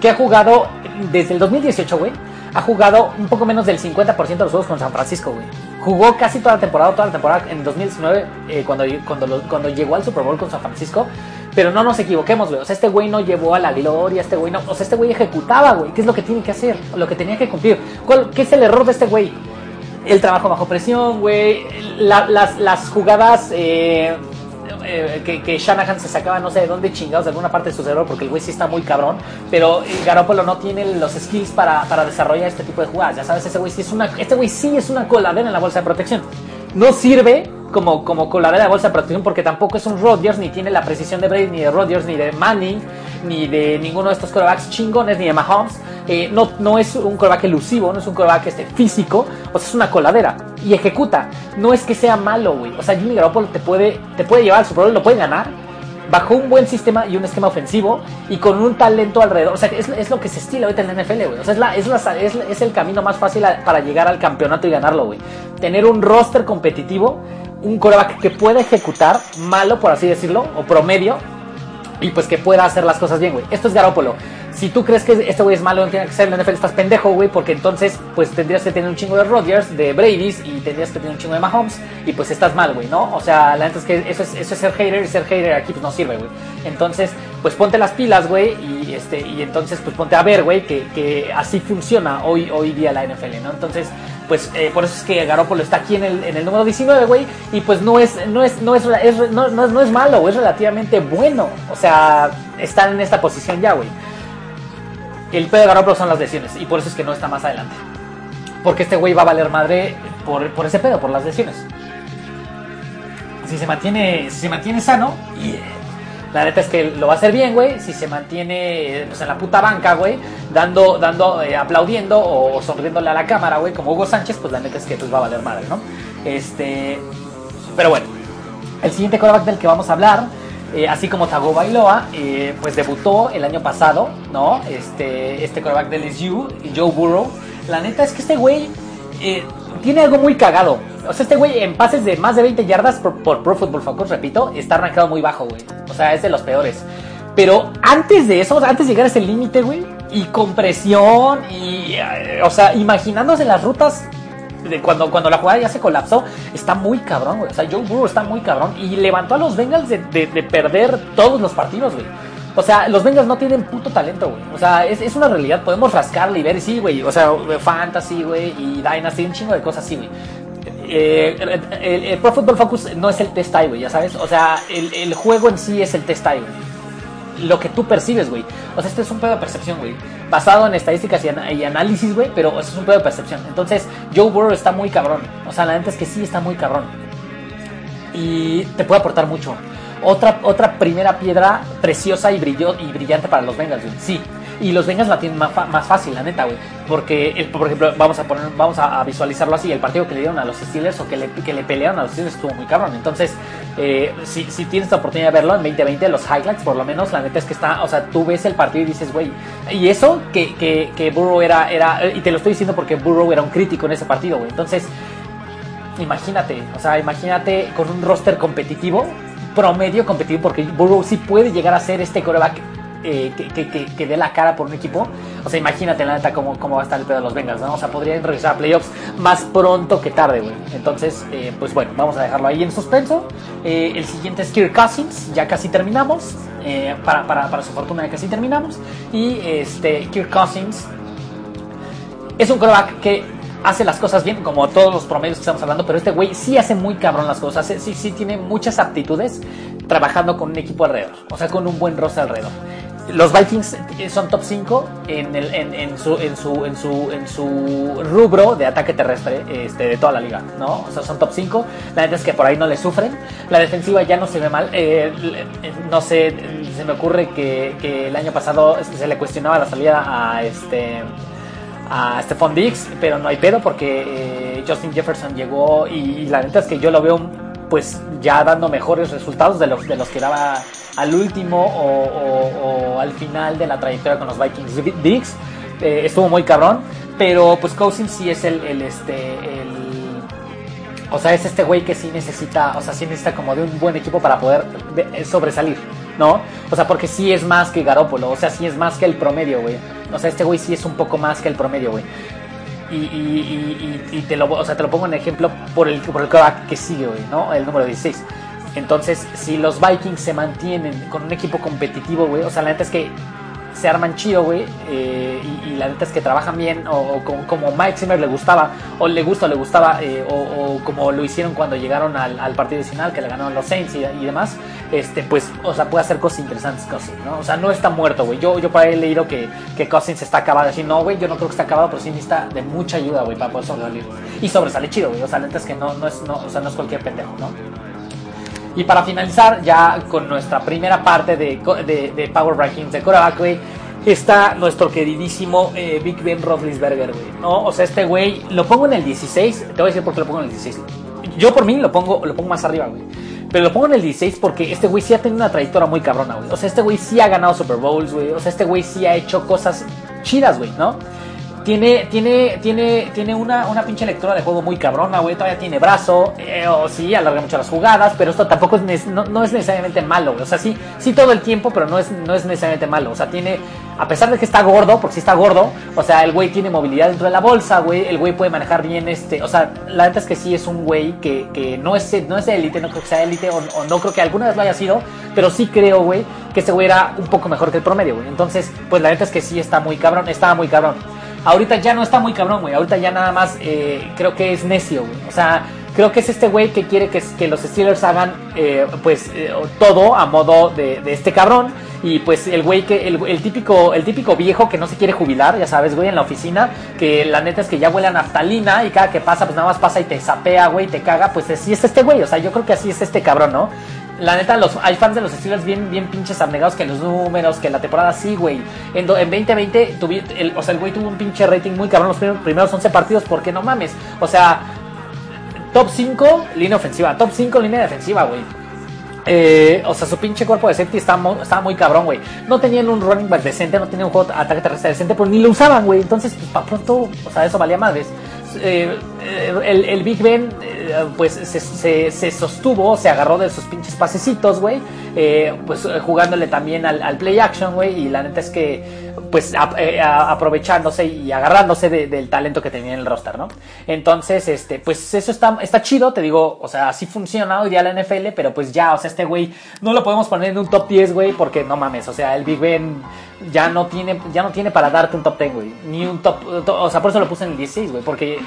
que ha jugado desde el 2018, güey, ha jugado un poco menos del 50% de los juegos con San Francisco, güey. Jugó casi toda la temporada, toda la temporada en 2019, eh, cuando, cuando, cuando llegó al Super Bowl con San Francisco. Pero no nos equivoquemos, güey. O sea, este güey no llevó a la gloria, este güey no. O sea, este güey ejecutaba, güey. ¿Qué es lo que tiene que hacer? Lo que tenía que cumplir. ¿Cuál, ¿Qué es el error de este güey? El trabajo bajo presión, güey. la- las, jugadas eh, eh, que, que Shanahan se sacaba no sé de dónde chingados de alguna parte de su cerebro porque el güey sí está muy cabrón. Pero eh, Garoppolo no tiene los skills para, para desarrollar este tipo de jugadas. Ya sabes, ese güey sí es una. Este güey sí es una coladera en la bolsa de protección. No sirve como, como coladera de bolsa de protección porque tampoco es un Rodgers, ni tiene la precisión de Brady, ni de Rodgers, ni de Manning, ni de ninguno de estos corebacks chingones, ni de Mahomes. Eh, no, no es un coreback elusivo, no es un coreback este, físico, o sea, es una coladera y ejecuta. No es que sea malo, güey. O sea, Jimmy Garoppolo te puede, te puede llevar Super Bowl, lo puede ganar bajo un buen sistema y un esquema ofensivo y con un talento alrededor. O sea, es, es lo que se estila ahorita en la NFL, güey. O sea, es, la, es, la- es, es el camino más fácil para llegar al campeonato y ganarlo, güey. Tener un roster competitivo, un coreback que pueda ejecutar, malo por así decirlo, o promedio, y pues que pueda hacer las cosas bien, güey. Esto es Garópolo. Si tú crees que este güey es malo, no tiene que ser en la NFL, estás pendejo, güey, porque entonces, pues tendrías que tener un chingo de Rodgers, de Brady's, y tendrías que tener un chingo de Mahomes, y pues estás mal, güey, ¿no? O sea, la neta es que eso es, eso es ser hater, y ser hater aquí pues no sirve, güey. Entonces, pues ponte las pilas, güey, y, este, y entonces, pues ponte a ver, güey, que, que así funciona hoy, hoy día la NFL, ¿no? Entonces, pues eh, por eso es que Garoppolo está aquí en el, en el número 19, güey, y pues no es, no es, no es, no, no es malo, es relativamente bueno, o sea, están en esta posición ya, güey. El pedo de Garoppolo son las lesiones y por eso es que no está más adelante. Porque este güey va a valer madre por, por ese pedo, por las lesiones. Si se mantiene, si se mantiene sano, y la neta es que lo va a hacer bien, güey. Si se mantiene pues, en la puta banca, güey, dando, dando, eh, aplaudiendo o, sonriéndole a la cámara, güey, como Hugo Sánchez, pues la neta es que pues, va a valer madre, ¿no? Este, pero bueno, el siguiente coreback del que vamos a hablar eh, así como Tago Bailoa, eh, pues debutó el año pasado, ¿no? Este, este quarterback del LSU, Joe Burrow. La neta es que este güey eh, tiene algo muy cagado. O sea, este güey en pases de más de 20 yardas por, Pro Football Focus, repito, está arrancado muy bajo, güey. O sea, es de los peores. Pero antes de eso, antes de llegar a ese límite, güey, y con presión, y, o sea, imaginándose las rutas cuando, cuando la jugada ya se colapsó, está muy cabrón, güey. O sea, Joe Burrow está muy cabrón y levantó a los Bengals de, perder todos los partidos, güey. O sea, los Bengals no tienen puto talento, güey. O sea, es, una realidad. Podemos rascarle y ver, sí, güey. O sea, Fantasy, güey, y Dynasty, un chingo de cosas así, güey. Eh, el, Pro Football Focus no es el test tie, güey, ya sabes. O sea, el, el juego en sí es el test tie, güey lo que tú percibes, güey. O sea, este es un pedo de percepción, güey. Basado en estadísticas y, análisis, güey, pero eso es un pedo de percepción. Entonces, Joe Burrow está muy cabrón. O sea, la neta es que sí está muy cabrón. Y te puede aportar mucho. Otra, otra primera piedra preciosa y, brillo, y brillante para los Bengals, güey. Sí, y los Bengals la tienen más, fácil, la neta, güey. Porque, por ejemplo, vamos a poner, vamos a, visualizarlo así, el partido que le dieron a los Steelers o que le, que le pelearon a los Steelers estuvo muy cabrón. Entonces, eh, si, si, tienes la oportunidad de verlo en 2020, los highlights, por lo menos, la neta es que está, o sea, tú ves el partido y dices, güey, y eso que, que, que Burrow era, era, y te lo estoy diciendo porque Burrow era un crítico en ese partido, güey. Entonces, imagínate, o sea, imagínate con un roster competitivo, promedio competitivo, porque Burrow sí puede llegar a ser este coreback eh, que, dé la cara por un equipo. O sea, imagínate la neta cómo, cómo va a estar el pedo de los Bengals, ¿no? O sea, podrían regresar a playoffs más pronto que tarde, güey. Entonces, eh, pues bueno, vamos a dejarlo ahí en suspenso. Eh, el siguiente es Kirk Cousins, ya casi terminamos. para, para, para, su fortuna ya casi terminamos. Y este, Kirk Cousins es un coreback que hace las cosas bien, como todos los promedios que estamos hablando, pero este güey sí hace muy cabrón las cosas, sí, sí tiene muchas aptitudes trabajando con un equipo alrededor, o sea, con un buen roster alrededor los Vikings son top 5 en, su, rubro de ataque terrestre este, de toda la liga, ¿no? O sea, son top 5. La verdad es que por ahí no le sufren. La defensiva ya no se ve mal. Eh, no sé, se me ocurre que, el año pasado se le cuestionaba la salida a este Stephon Diggs, pero no hay pedo porque eh, Justin Jefferson llegó y, la neta es que yo lo veo pues ya dando mejores resultados de los, de los que daba al último o, al final de la trayectoria con los Vikings. Diggs eh, estuvo muy cabrón, pero pues Cousins sí es el, el este, el, o sea, es este güey que sí necesita, o sea, sí necesita como de un buen equipo para poder eh, sobresalir, ¿no? O sea, porque sí es más que Garópolo, o sea, sí es más que el promedio, güey. O sea, este güey sí es un poco más que el promedio, güey. Y, y, y, te lo, o sea, te lo pongo en ejemplo por el, por el que sigue, güey, ¿no? El número 16. Entonces, si los Vikings se mantienen con un equipo competitivo, güey, o sea, la neta es que se arman chido, güey, eh, y, la neta es que trabajan bien, o, como, Mike Zimmer le gustaba, o le gusta o le gustaba, eh, o, como lo hicieron cuando llegaron al, partido adicional, que le ganaron los Saints y, demás, este, pues, o sea, puede hacer cosas interesantes Cousins, ¿no? O sea, no está muerto, güey. Yo, yo por ahí he leído que, que Cousins está acabado, así, no, güey, yo no creo que está acabado, pero sí necesita de mucha ayuda, güey, para poder sobresalir. Y sobresale chido, güey, o sea, la neta es que no, no es, no, o sea, no es cualquier pendejo, ¿no? Y para finalizar ya con nuestra primera parte de, de, Power Rankings de Coreback, güey, está nuestro queridísimo eh, Big Ben Roethlisberger, güey. ¿no? O sea, este güey lo pongo en el 16. Te voy a decir por qué lo pongo en el 16. Yo por mí lo pongo, lo pongo más arriba, güey. Pero lo pongo en el 16 porque este güey sí ha tenido una trayectoria muy cabrona, güey. O sea, este güey sí ha ganado Super Bowls, güey. O sea, este güey sí ha hecho cosas chidas, güey, ¿no? Tiene, tiene, tiene, tiene una, una pinche lectura de juego muy cabrona, güey. Todavía tiene brazo, eh, o sí, alarga mucho las jugadas, pero esto tampoco es, no, no, es necesariamente malo, güey. O sea, sí, sí todo el tiempo, pero no es, no es necesariamente malo. O sea, tiene, a pesar de que está gordo, porque sí está gordo, o sea, el güey tiene movilidad dentro de la bolsa, güey. El güey puede manejar bien este, o sea, la verdad es que sí es un güey que, que no es no es élite, no creo que sea élite, o, o no creo que alguna vez lo haya sido, pero sí creo, güey, que ese güey era un poco mejor que el promedio, güey. Entonces, pues la neta es que sí está muy cabrón, estaba muy cabrón. Ahorita ya no está muy cabrón, güey. Ahorita ya nada más eh, creo que es necio, güey. O sea, creo que es este güey que quiere que, los Steelers hagan eh, pues eh, todo a modo de, este cabrón. Y pues el güey que, el, típico, el típico viejo que no se quiere jubilar, ya sabes, güey, en la oficina, que la neta es que ya huele a naftalina y cada que pasa, pues nada más pasa y te zapea, güey, te caga, pues así es este güey. O sea, yo creo que así es este cabrón, ¿no? La neta, los, hay fans de los Steelers bien, bien pinches abnegados que los números, que la temporada sí, güey. En, en 2020, tuvi, o sea, el güey tuvo un pinche rating muy cabrón los primeros, primeros 11 partidos, porque no mames. O sea, top 5, línea ofensiva. Top 5, línea defensiva, güey. Eh, o sea, su pinche cuerpo de safety estaba muy, estaba muy cabrón, güey. No tenían un running back decente, no tenían un juego de ataque terrestre decente, pero ni lo usaban, güey. Entonces, pues, para pronto, o sea, eso valía madres. Eh, el, Big Ben eh, pues se, sostuvo, se agarró de sus pinches pasecitos, güey, eh, pues jugándole también al, al, play action, güey, y la neta es que pues a, aprovechándose y agarrándose de, del talento que tenía en el roster, ¿no? Entonces, este, pues eso está, está chido, te digo, o sea, así funciona hoy día la NFL, pero pues ya, o sea, este güey no lo podemos poner en un top 10, güey, porque no mames, o sea, el Big Ben ya no tiene, ya no tiene para darte un top 10, güey, ni un top, to, o sea, por eso lo puse en el 16, güey, porque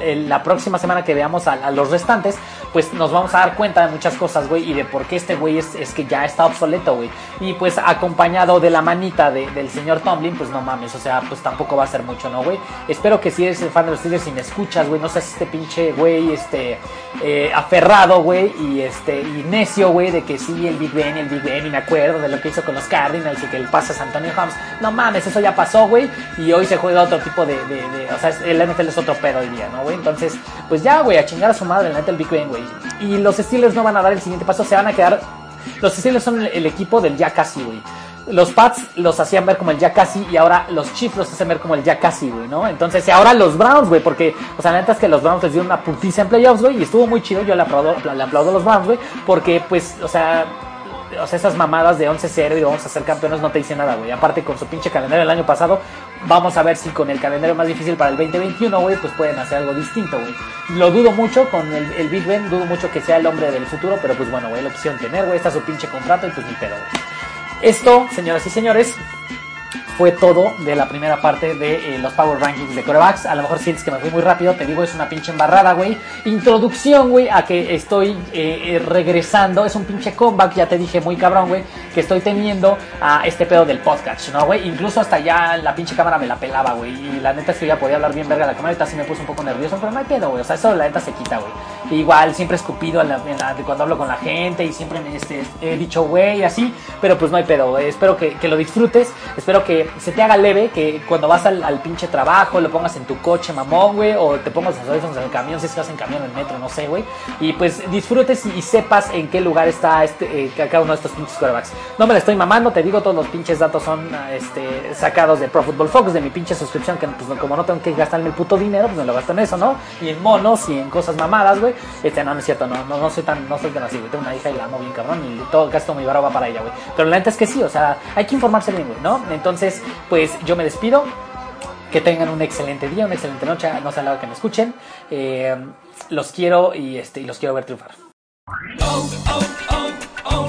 la próxima semana que veamos a, los restantes, pues nos vamos a dar cuenta de muchas cosas, güey, y de por qué este güey es, que ya está obsoleto, güey. Y pues acompañado de la manita de, del señor Tomlin, pues no mames, o sea, pues tampoco va a ser mucho, ¿no, güey? Espero que si eres el fan de los Steelers y me escuchas, güey, no seas este pinche güey, este, eh, aferrado, güey, y este, y necio, güey, de que sí, el Big Ben, el Big Ben, y me acuerdo de lo que hizo con los Cardinals y que el pasa a Antonio Hams. No mames, eso ya pasó, güey, y hoy se juega otro tipo de, de, de o sea, el NFL es otro pedo hoy día, ¿no, Entonces, pues ya, güey, a chingar a su madre, la neta, el Big Ben, güey. Y los Steelers no van a dar el siguiente paso, se van a quedar. Los Steelers son el, el equipo del ya casi, güey. Los Pats los hacían ver como el ya casi y ahora los Chiefs los hacen ver como el ya casi, güey, ¿no? Entonces, y ahora los Browns, güey, porque, o sea, la neta es que los Browns les dieron una putiza en playoffs, güey, y estuvo muy chido, yo le aplaudo, le aplaudo a los Browns, güey, porque, pues, o sea, o sea, esas mamadas de 11-0 y vamos a ser campeones no te dicen nada, güey. Aparte, con su pinche calendario del año pasado, vamos a ver si con el calendario más difícil para el 2021, güey, pues pueden hacer algo distinto, güey. Lo dudo mucho con el, el, Big Ben, dudo mucho que sea el hombre del futuro, pero pues bueno, güey, la opción tener, güey, está su pinche contrato y pues ni pedo, güey. Esto, señoras y señores, fue todo de la primera parte de eh, los Power Rankings de corebacks. A lo mejor sientes que me fui muy rápido, te digo, es una pinche embarrada, güey. Introducción, güey, a que estoy eh, regresando. Es un pinche comeback, ya te dije, muy cabrón, güey, que estoy teniendo a este pedo del podcast, ¿no, güey? Incluso hasta ya la pinche cámara me la pelaba, güey. Y la neta es que ya podía hablar bien verga la cámara, ahorita sí me puse un poco nervioso, pero no hay pedo, güey. O sea, eso la neta se quita, güey. Igual, siempre escupido en cuando hablo con la gente y siempre me, este, he dicho, güey, así, pero pues no hay pedo, güey. Espero que lo disfrutes, espero que se te haga leve, que cuando vas al, pinche trabajo lo pongas en tu coche, mamón, güey, o te pongas los audífonos en el camión, si estás en camión, en metro, no sé, güey, y pues disfrutes y, sepas en qué lugar está este, eh, cada uno de estos pinches quarterbacks. No me la estoy mamando, te digo, todos los pinches datos son este, sacados de Pro Football Focus, de mi pinche suscripción, que pues como no tengo que gastarme el puto dinero, pues me lo gasto en eso, ¿no? Y en monos y en cosas mamadas, güey. Este, no, no es cierto, no, no, no soy tan, no soy tan así, güey. Tengo una hija y la amo bien cabrón y todo gasto mi barba para ella, güey. Pero la neta es que sí, o sea, hay que informarse bien, güey, ¿no? Entonces, pues yo me despido. Que tengan un excelente día, una excelente noche. No a la que me escuchen. Eh, los quiero y, este, y los quiero ver triunfar. Oh, oh, oh,